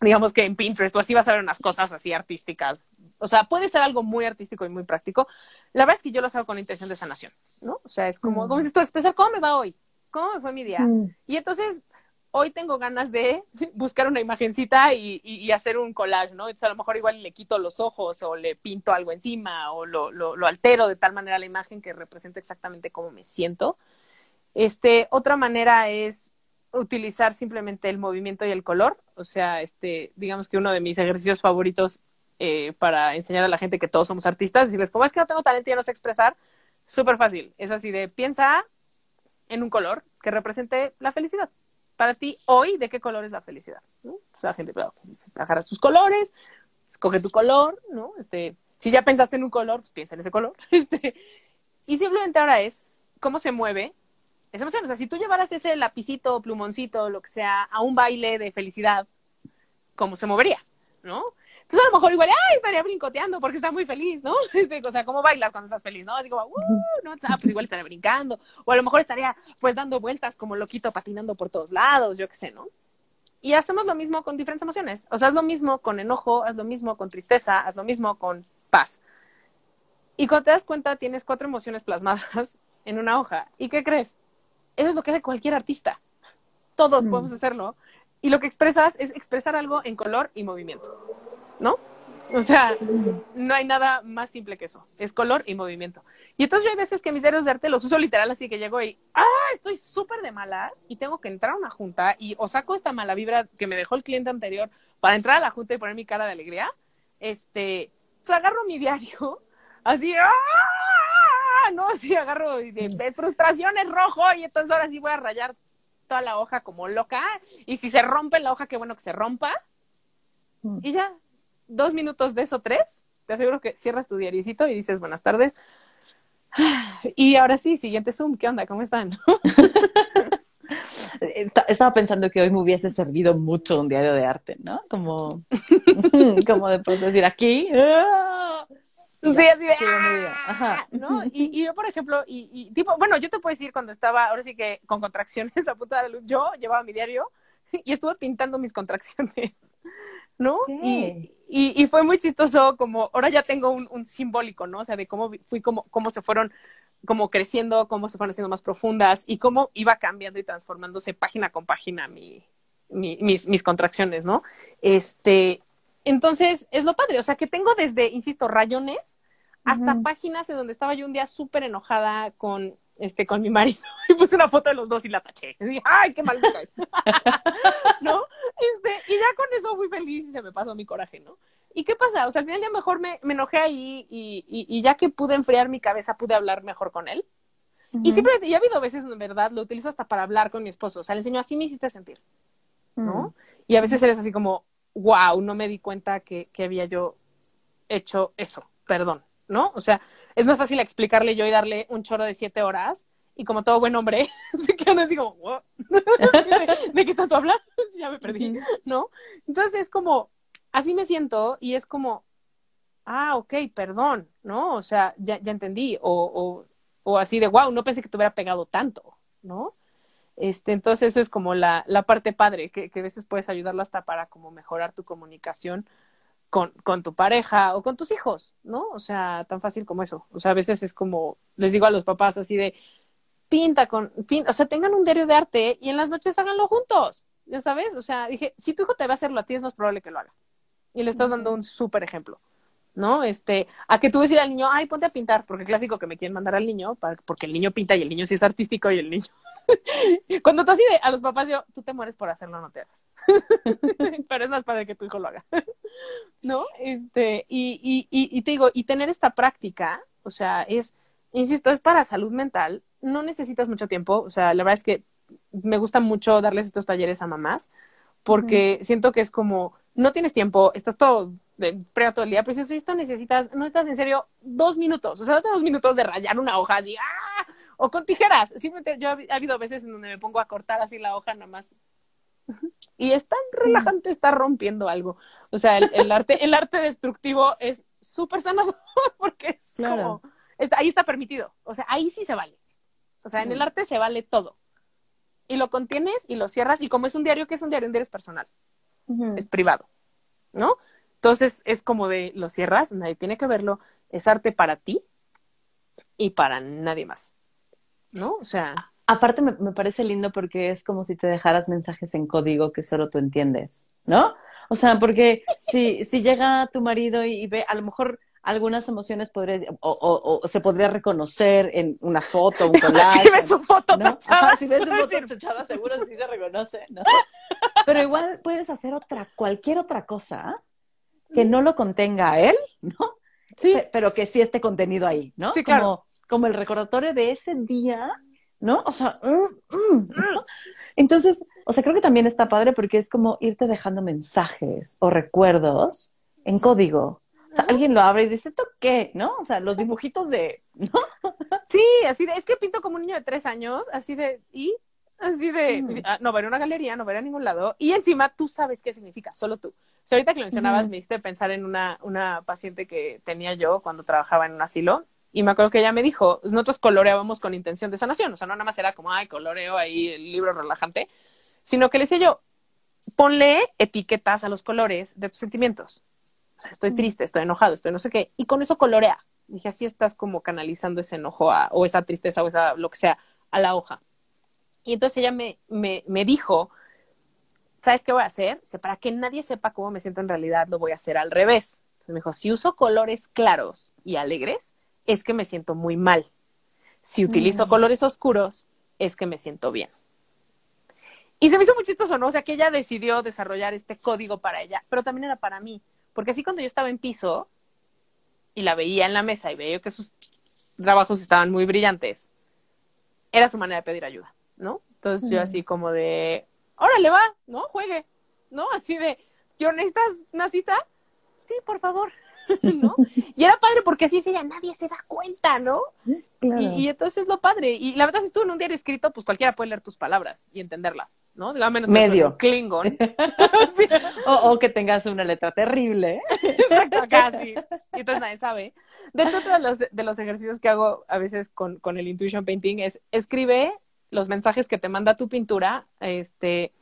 [SPEAKER 1] digamos que en Pinterest, tú así vas a ver unas cosas así artísticas. O sea, puede ser algo muy artístico y muy práctico. La verdad es que yo lo hago con intención de sanación, ¿no? O sea, es como, ¿cómo dices tú? Expresar cómo me va hoy, cómo me fue mi día. Mm. Y entonces, hoy tengo ganas de buscar una imagencita y, y, hacer un collage, ¿no? Entonces, a lo mejor igual le quito los ojos o le pinto algo encima o lo, lo, lo altero de tal manera la imagen que represente exactamente cómo me siento. Este, otra manera es utilizar simplemente el movimiento y el color. O sea, este, digamos que uno de mis ejercicios favoritos eh, para enseñar a la gente que todos somos artistas, decirles, como es que no tengo talento y no sé expresar, súper fácil. Es así de, piensa en un color que represente la felicidad. Para ti, hoy, ¿de qué color es la felicidad? O sea, la gente, agarra sus colores, escoge tu color, ¿no? Este, si ya pensaste en un color, pues piensa en ese color. Este, y simplemente ahora es cómo se mueve esa emoción. O sea, si tú llevaras ese lapicito, plumoncito, lo que sea, a un baile de felicidad, ¿cómo se movería? ¿No? Entonces a lo mejor igual, ay, estaría brincoteando porque está muy feliz, ¿no? Este, o sea, ¿cómo bailar cuando estás feliz, no? Así como, uh, no, ah, pues igual estaría brincando. O a lo mejor estaría, pues, dando vueltas como loquito, patinando por todos lados, yo qué sé, ¿no? Y hacemos lo mismo con diferentes emociones. O sea, haz lo mismo con enojo, haz lo mismo con tristeza, haz lo mismo con paz. Y cuando te das cuenta, tienes cuatro emociones plasmadas en una hoja. ¿Y qué crees? Eso es lo que hace cualquier artista. Todos mm. podemos hacerlo. Y lo que expresas es expresar algo en color y movimiento, ¿no? O sea, no hay nada más simple que eso. Es color y movimiento. Y entonces yo hay veces que mis dedos de arte los uso literal así que llego y, ah, estoy súper de malas y tengo que entrar a una junta y o saco esta mala vibra que me dejó el cliente anterior para entrar a la junta y poner mi cara de alegría. Este, pues agarro mi diario, así, ¡ah! no, sí, agarro de, frustración es rojo y entonces ahora sí voy a rayar toda la hoja como loca y si se rompe la hoja, qué bueno que se rompa. Mm. Y ya, dos minutos de eso, tres, te aseguro que cierras tu diaricito y dices buenas tardes. Y ahora sí, siguiente Zoom, ¿qué onda? ¿Cómo están?
[SPEAKER 2] Estaba pensando que hoy me hubiese servido mucho un diario de arte, ¿no? Como, como de decir aquí, ¡ah!
[SPEAKER 1] Sí, así de, ¡ah! ¿no? Y, y, yo, por ejemplo, y, y, tipo, bueno, yo te puedo decir cuando estaba, ahora sí que con contracciones a punta de la luz, yo llevaba mi diario y estuve pintando mis contracciones, ¿no? Y, y, fue muy chistoso como, ahora ya tengo un, un, simbólico, ¿no? O sea, de cómo fui, cómo, cómo se fueron como creciendo, cómo se fueron haciendo más profundas y cómo iba cambiando y transformándose página con página mi, mi, mis, mis contracciones, ¿no? Este, entonces, es lo padre, o sea, que tengo desde, insisto, rayones hasta páginas en donde estaba yo un día súper enojada con, este, con mi marido y puse una foto de los dos y la taché. Y dije, ay, qué mal es. ¿No? Este, y ya con eso fui feliz y se me pasó mi coraje, ¿no? ¿Y qué pasa? O sea, al final ya mejor me, me enojé ahí y, y, y, ya que pude enfriar mi cabeza, pude hablar mejor con él. Y simplemente, ya ha habido veces, en verdad, lo utilizo hasta para hablar con mi esposo. O sea, le enseño, así me hiciste sentir, ¿no? Y a veces él es así como, wow, no me di cuenta que, que había yo hecho eso, perdón, ¿no? O sea, es más fácil explicarle yo y darle un choro de siete horas y como todo buen hombre, se quedan así como, wow, ¿de qué tanto hablas? ya me perdí, ¿no? Entonces es como, así me siento y es como, ah, ok, perdón, ¿no? O sea, ya, ya entendí, o, o, o así de, wow, no pensé que te hubiera pegado tanto, ¿no? Este, entonces eso es como la, la parte padre, que, que, a veces puedes ayudarlo hasta para como mejorar tu comunicación con, con, tu pareja o con tus hijos, ¿no? O sea, tan fácil como eso. O sea, a veces es como, les digo a los papás así de, pinta con, pinta, o sea, tengan un diario de arte y en las noches háganlo juntos, ya sabes, o sea, dije, si tu hijo te va a hacerlo a ti, es más probable que lo haga. Y le estás dando un súper ejemplo, ¿no? Este, a que tú decir al niño, ay, ponte a pintar, porque clásico que me quieren mandar al niño, para, porque el niño pinta y el niño sí es artístico y el niño. Cuando tú así de, a los papás yo, tú te mueres por hacerlo, no te hagas. Pero es más padre que tu hijo lo haga. ¿No? Este, y, y, y, y te digo, y tener esta práctica, o sea, es, insisto, es para salud mental, no necesitas mucho tiempo, o sea, la verdad es que me gusta mucho darles estos talleres a mamás, porque siento que es como, no tienes tiempo, estás todo de todo el día, pero si esto necesitas, no estás en serio dos minutos, o sea, date dos minutos de rayar una hoja así, ¡ah! o con tijeras, simplemente yo ha, habido veces en donde me pongo a cortar así la hoja nada más y es tan relajante estar rompiendo algo. O sea, el, arte, el arte destructivo es súper sanador porque es como, ahí está permitido. O sea, ahí sí se vale. O sea, en el arte se vale todo. Y lo contienes y lo cierras. Y como es un diario, que es un diario? Un diario es personal. Es privado. ¿No? Entonces es como de lo cierras, nadie tiene que verlo. Es arte para ti y para nadie más. ¿No? O sea.
[SPEAKER 2] Aparte me, me parece lindo porque es como si te dejaras mensajes en código que solo tú entiendes, ¿no? O sea, porque si, si llega tu marido y ve, a lo mejor algunas emociones podrías, o, o, se podría reconocer en una foto, un collage.
[SPEAKER 1] si ves su foto
[SPEAKER 2] ¿no? tachada. si ves su foto tachada, seguro sí se reconoce, ¿no? Pero igual puedes hacer otra, cualquier otra cosa que no lo contenga a él, ¿no? Sí. Pero que sí esté contenido ahí, ¿no?
[SPEAKER 1] Sí, claro.
[SPEAKER 2] Como, como el recordatorio de ese día, ¿no? O sea, mm, mm, ¿no? entonces, o sea, creo que también está padre porque es como irte dejando mensajes o recuerdos en código. O sea, alguien lo abre y dice, ¿tú qué? ¿No? O sea, los dibujitos de, ¿no?
[SPEAKER 1] Sí, así de, es que pinto como un niño de tres años, así de, ¿y? Así de, mm. ah, no veré una galería, no veré a ningún lado. Y encima tú sabes qué significa, solo tú. O sea, ahorita que lo mencionabas, me hiciste pensar en una, una paciente que tenía yo cuando trabajaba en un asilo. Y me acuerdo que ella me dijo, nosotros coloreábamos con intención de sanación. O sea, no nada más era como, ay, coloreo ahí el libro relajante. Sino que le decía yo, ponle etiquetas a los colores de tus sentimientos estoy triste, estoy enojado, estoy no sé qué, y con eso colorea. Dije, así estás como canalizando ese enojo a, o esa tristeza o esa lo que sea a la hoja. Y entonces ella me, me, me dijo, ¿sabes qué voy a hacer? para que nadie sepa cómo me siento en realidad, lo voy a hacer al revés. me dijo, si uso colores claros y alegres, es que me siento muy mal. Si utilizo mm. colores oscuros, es que me siento bien. Y se me hizo muy chistoso, ¿no? O sea, que ella decidió desarrollar este código para ella, pero también era para mí. Porque así cuando yo estaba en piso y la veía en la mesa y veía que sus trabajos estaban muy brillantes, era su manera de pedir ayuda, ¿no? Entonces yo así como de, órale va, ¿no? Juegue, ¿no? Así de, ¿yo necesitas una cita? Sí, por favor. ¿no? Y era padre porque así decía, nadie se da cuenta, ¿no? Y, entonces lo padre. Y la verdad es que tú en un diario escrito, pues cualquiera puede leer tus palabras y entenderlas, ¿no? A menos
[SPEAKER 2] Medio.
[SPEAKER 1] Klingon.
[SPEAKER 2] o, que tengas una letra terrible.
[SPEAKER 1] Exacto, casi. Y entonces nadie sabe. De hecho, otro de los, de los ejercicios que hago a veces con, con el Intuition Painting es escribe los mensajes que te manda tu pintura, este,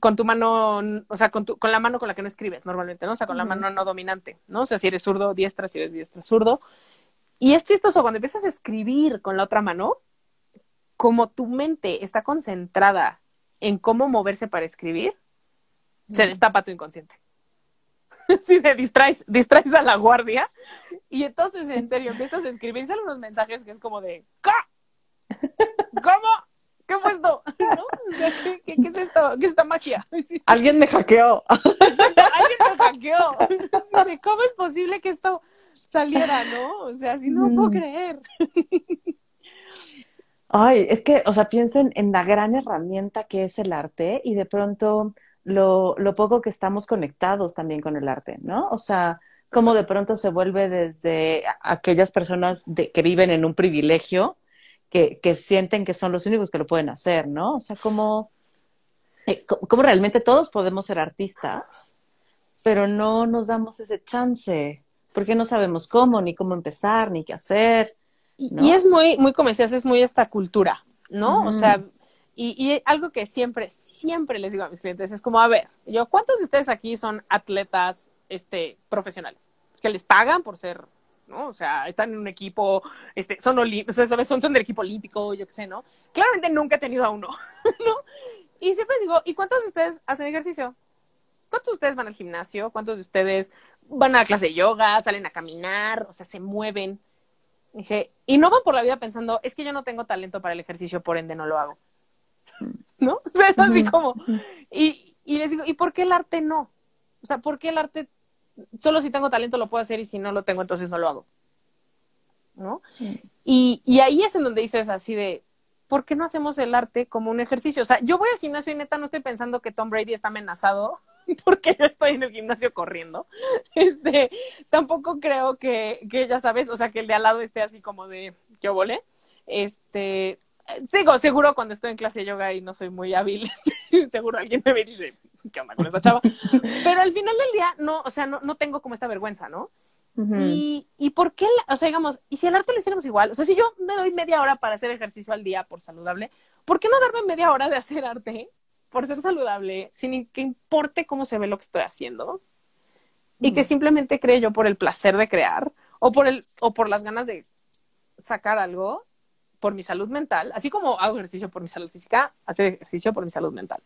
[SPEAKER 1] con tu mano, o sea, con, tu, con la mano con la que no escribes normalmente, ¿no? O sea, con la mano no dominante, ¿no? O sea, si eres zurdo, diestra, si eres diestra, zurdo. Y es chistoso cuando empiezas a escribir con la otra mano, como tu mente está concentrada en cómo moverse para escribir, se destapa tu inconsciente. Si te distraes, distraes a la guardia y entonces en serio empiezas a escribir, salen unos mensajes que es como de ¿Cómo? ¿Qué fue esto? ¿No? O sea, ¿qué, qué, es esto? ¿Qué es esta magia?
[SPEAKER 2] Alguien me hackeó.
[SPEAKER 1] Exacto, alguien me hackeó. ¿Cómo es posible que esto saliera, no? O sea, si no puedo mm. creer.
[SPEAKER 2] Ay, es que, o sea, piensen en la gran herramienta que es el arte y de pronto lo, lo poco que estamos conectados también con el arte, ¿no? O sea, cómo de pronto se vuelve desde aquellas personas de, que viven en un privilegio que, sienten que son los únicos que lo pueden hacer, ¿no? O sea, como, eh, como realmente todos podemos ser artistas, pero no nos damos ese chance, porque no sabemos cómo, ni cómo empezar, ni qué hacer.
[SPEAKER 1] Y es muy, muy como decías, es muy esta cultura, ¿no? O sea, y, y, algo que siempre, siempre les digo a mis clientes es como, a ver, yo, ¿cuántos de ustedes aquí son atletas este, profesionales, que les pagan por ser, ¿no? O sea, están en un equipo, este, son, ¿sabes? son, son del equipo olímpico, yo qué sé, ¿no? Claramente nunca he tenido a uno, ¿no? Y siempre digo, ¿y cuántos de ustedes hacen ejercicio? ¿Cuántos de ustedes van al gimnasio? ¿Cuántos de ustedes van a la clase de yoga, salen a caminar, o sea, se mueven? Dije, y no van por la vida pensando, es que yo no tengo talento para el ejercicio, por ende no lo hago. ¿No? O sea, es así como. Y, y les digo, ¿y por qué el arte no? O sea, ¿por qué el arte solo si tengo talento lo puedo hacer y si no lo tengo, entonces no lo hago? ¿No? Y, y ahí es en donde dices así de, ¿por qué no hacemos el arte como un ejercicio? O sea, yo voy al gimnasio y neta no estoy pensando que Tom Brady está amenazado porque yo estoy en el gimnasio corriendo. Este, tampoco creo que, que ya sabes, o sea, que el de al lado esté así como de, yo volé. Este, sigo, seguro cuando estoy en clase de yoga y no soy muy hábil, seguro alguien me ve y dice, ¿qué onda con esa chava? Pero al final del día, no, o sea, no, no tengo como esta vergüenza, ¿no? y, y por qué, o sea, digamos, y si el arte lo hiciéramos igual, o sea, si yo me doy media hora para hacer ejercicio al día por saludable, ¿por qué no darme media hora de hacer arte por ser saludable sin que importe cómo se ve lo que estoy haciendo? Y que simplemente cree yo por el placer de crear o por, el, o por las ganas de sacar algo por mi salud mental, así como hago ejercicio por mi salud física, hacer ejercicio por mi salud mental.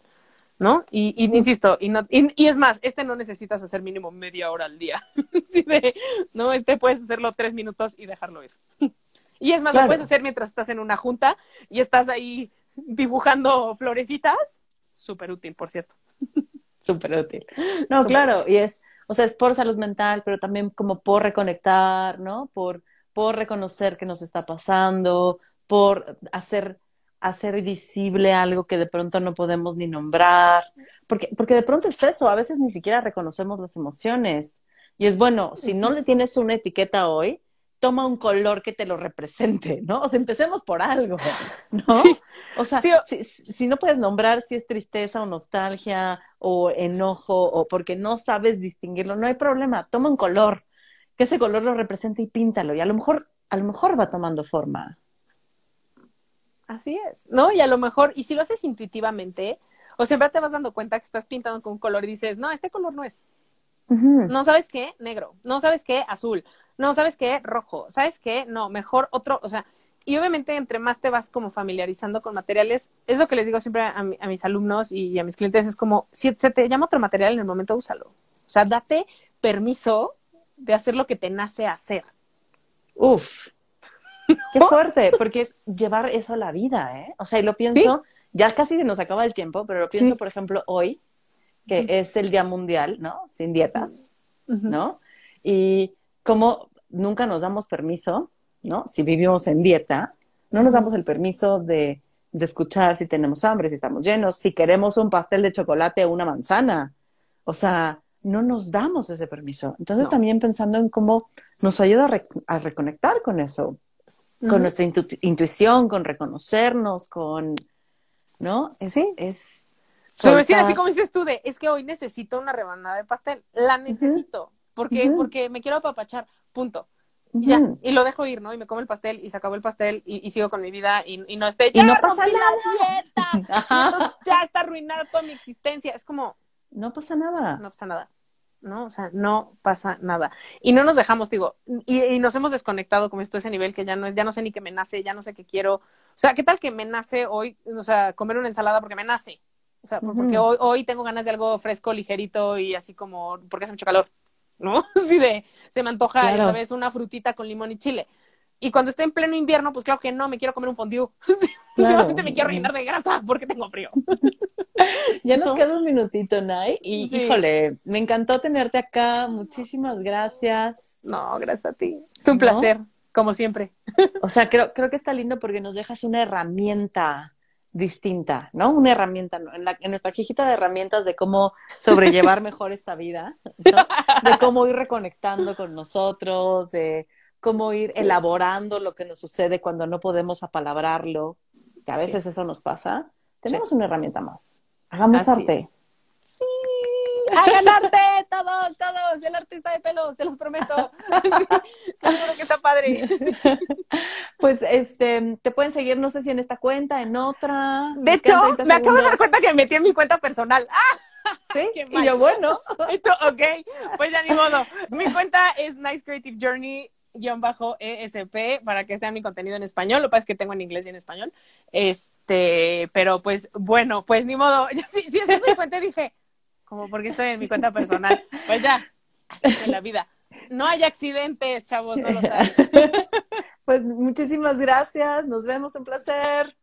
[SPEAKER 1] ¿No? Y, insisto, y, no, y, es más, este no necesitas hacer mínimo media hora al día, ¿no? Este puedes hacerlo tres minutos y dejarlo ir. Y es más, lo puedes hacer mientras estás en una junta y estás ahí dibujando florecitas, súper útil, por cierto.
[SPEAKER 2] Súper útil. No, claro, y es, o sea, es por salud mental, pero también como por reconectar, ¿no? Por, por reconocer qué nos está pasando, por hacer hacer visible algo que de pronto no podemos ni nombrar, porque, porque de pronto es eso, a veces ni siquiera reconocemos las emociones. Y es bueno, si no le tienes una etiqueta hoy, toma un color que te lo represente, ¿no? O sea, empecemos por algo, ¿no? O sea, si, si, no puedes nombrar si es tristeza o nostalgia o enojo o porque no sabes distinguirlo, no hay problema, toma un color, que ese color lo represente y píntalo y a lo mejor, a lo mejor va tomando forma.
[SPEAKER 1] Así es, ¿no? Y a lo mejor, y si lo haces intuitivamente, o siempre te vas dando cuenta que estás pintando con un color y dices, no, este color no es. No sabes qué, negro. No sabes qué, azul. No sabes qué, rojo. ¿Sabes qué? No, mejor otro, o sea, y obviamente entre más te vas como familiarizando con materiales, es lo que les digo siempre a, mis alumnos y a mis clientes, es como, si se te llama otro material en el momento, úsalo. O sea, date permiso de hacer lo que te nace hacer.
[SPEAKER 2] Uf, Qué fuerte, porque es llevar eso a la vida, ¿eh? O sea, y lo pienso, ya casi se nos acaba el tiempo, pero lo pienso, por ejemplo, hoy, que es el Día Mundial, ¿no? Sin dietas, ¿no? Y como nunca nos damos permiso, ¿no? Si vivimos en dieta, no nos damos el permiso de, de escuchar si tenemos hambre, si estamos llenos, si queremos un pastel de chocolate o una manzana. O sea, no nos damos ese permiso. Entonces también pensando en cómo nos ayuda a reconectar con eso con nuestra intuición, con reconocernos, con, ¿no?
[SPEAKER 1] sí. Es Pero así como dices tú de, es que hoy necesito una rebanada de pastel, la necesito, porque porque me quiero apapachar, punto. Y ya, y lo dejo ir, ¿no? Y me como el pastel y se acabó el pastel y, sigo con mi vida y, no esté,
[SPEAKER 2] y no pasa nada.
[SPEAKER 1] Dieta, ya está arruinada toda mi existencia. Es como,
[SPEAKER 2] no pasa nada.
[SPEAKER 1] No pasa nada. ¿No? O sea, no pasa nada. Y no nos dejamos, digo, y, nos hemos desconectado como esto, ese nivel que ya no es, ya no sé ni qué me nace, ya no sé qué quiero. O sea, ¿qué tal que me nace hoy, o sea, comer una ensalada porque me nace? O sea, porque hoy, hoy tengo ganas de algo fresco, ligerito y así como, porque hace mucho calor, ¿no? Así de, se me antoja, claro. vez una frutita con limón y chile. Y cuando esté en pleno invierno, pues claro que no, me quiero comer un fondue. Simplemente me quiero rellenar de grasa porque tengo frío.
[SPEAKER 2] ya nos queda un minutito, Nay. Y híjole, me encantó tenerte acá. Muchísimas gracias.
[SPEAKER 1] No, gracias a ti. Es un placer, como siempre.
[SPEAKER 2] o sea, creo, creo que está lindo porque nos dejas una herramienta distinta, ¿no? Una herramienta, en, la, en nuestra quejita de herramientas de cómo sobrellevar mejor esta vida, de cómo ir reconectando con nosotros, de cómo ir elaborando lo que nos sucede cuando no podemos apalabrarlo, que a veces eso nos pasa, tenemos una herramienta más. Hagamos arte.
[SPEAKER 1] Sí, hagan arte, todos, todos, el artista de pelo, se los prometo. seguro que está padre.
[SPEAKER 2] Pues este, te pueden seguir, no sé si en esta cuenta, en otra.
[SPEAKER 1] De hecho, me acabo de dar cuenta que me metí en mi cuenta personal. ¡Ah!
[SPEAKER 2] ¿Sí? y yo, bueno.
[SPEAKER 1] Esto, ok, pues ya ni modo. Mi cuenta es Nice Creative Journey ESP para que tengan mi contenido en español. Lo que pasa es que tengo en inglés y en español. Este, pero pues bueno, pues ni modo. Si, si me cuenta dije, como porque estoy en mi cuenta personal. Pues ya, así es la vida. No hay accidentes, chavos, no lo sabes.
[SPEAKER 2] Pues muchísimas gracias. Nos vemos, un placer.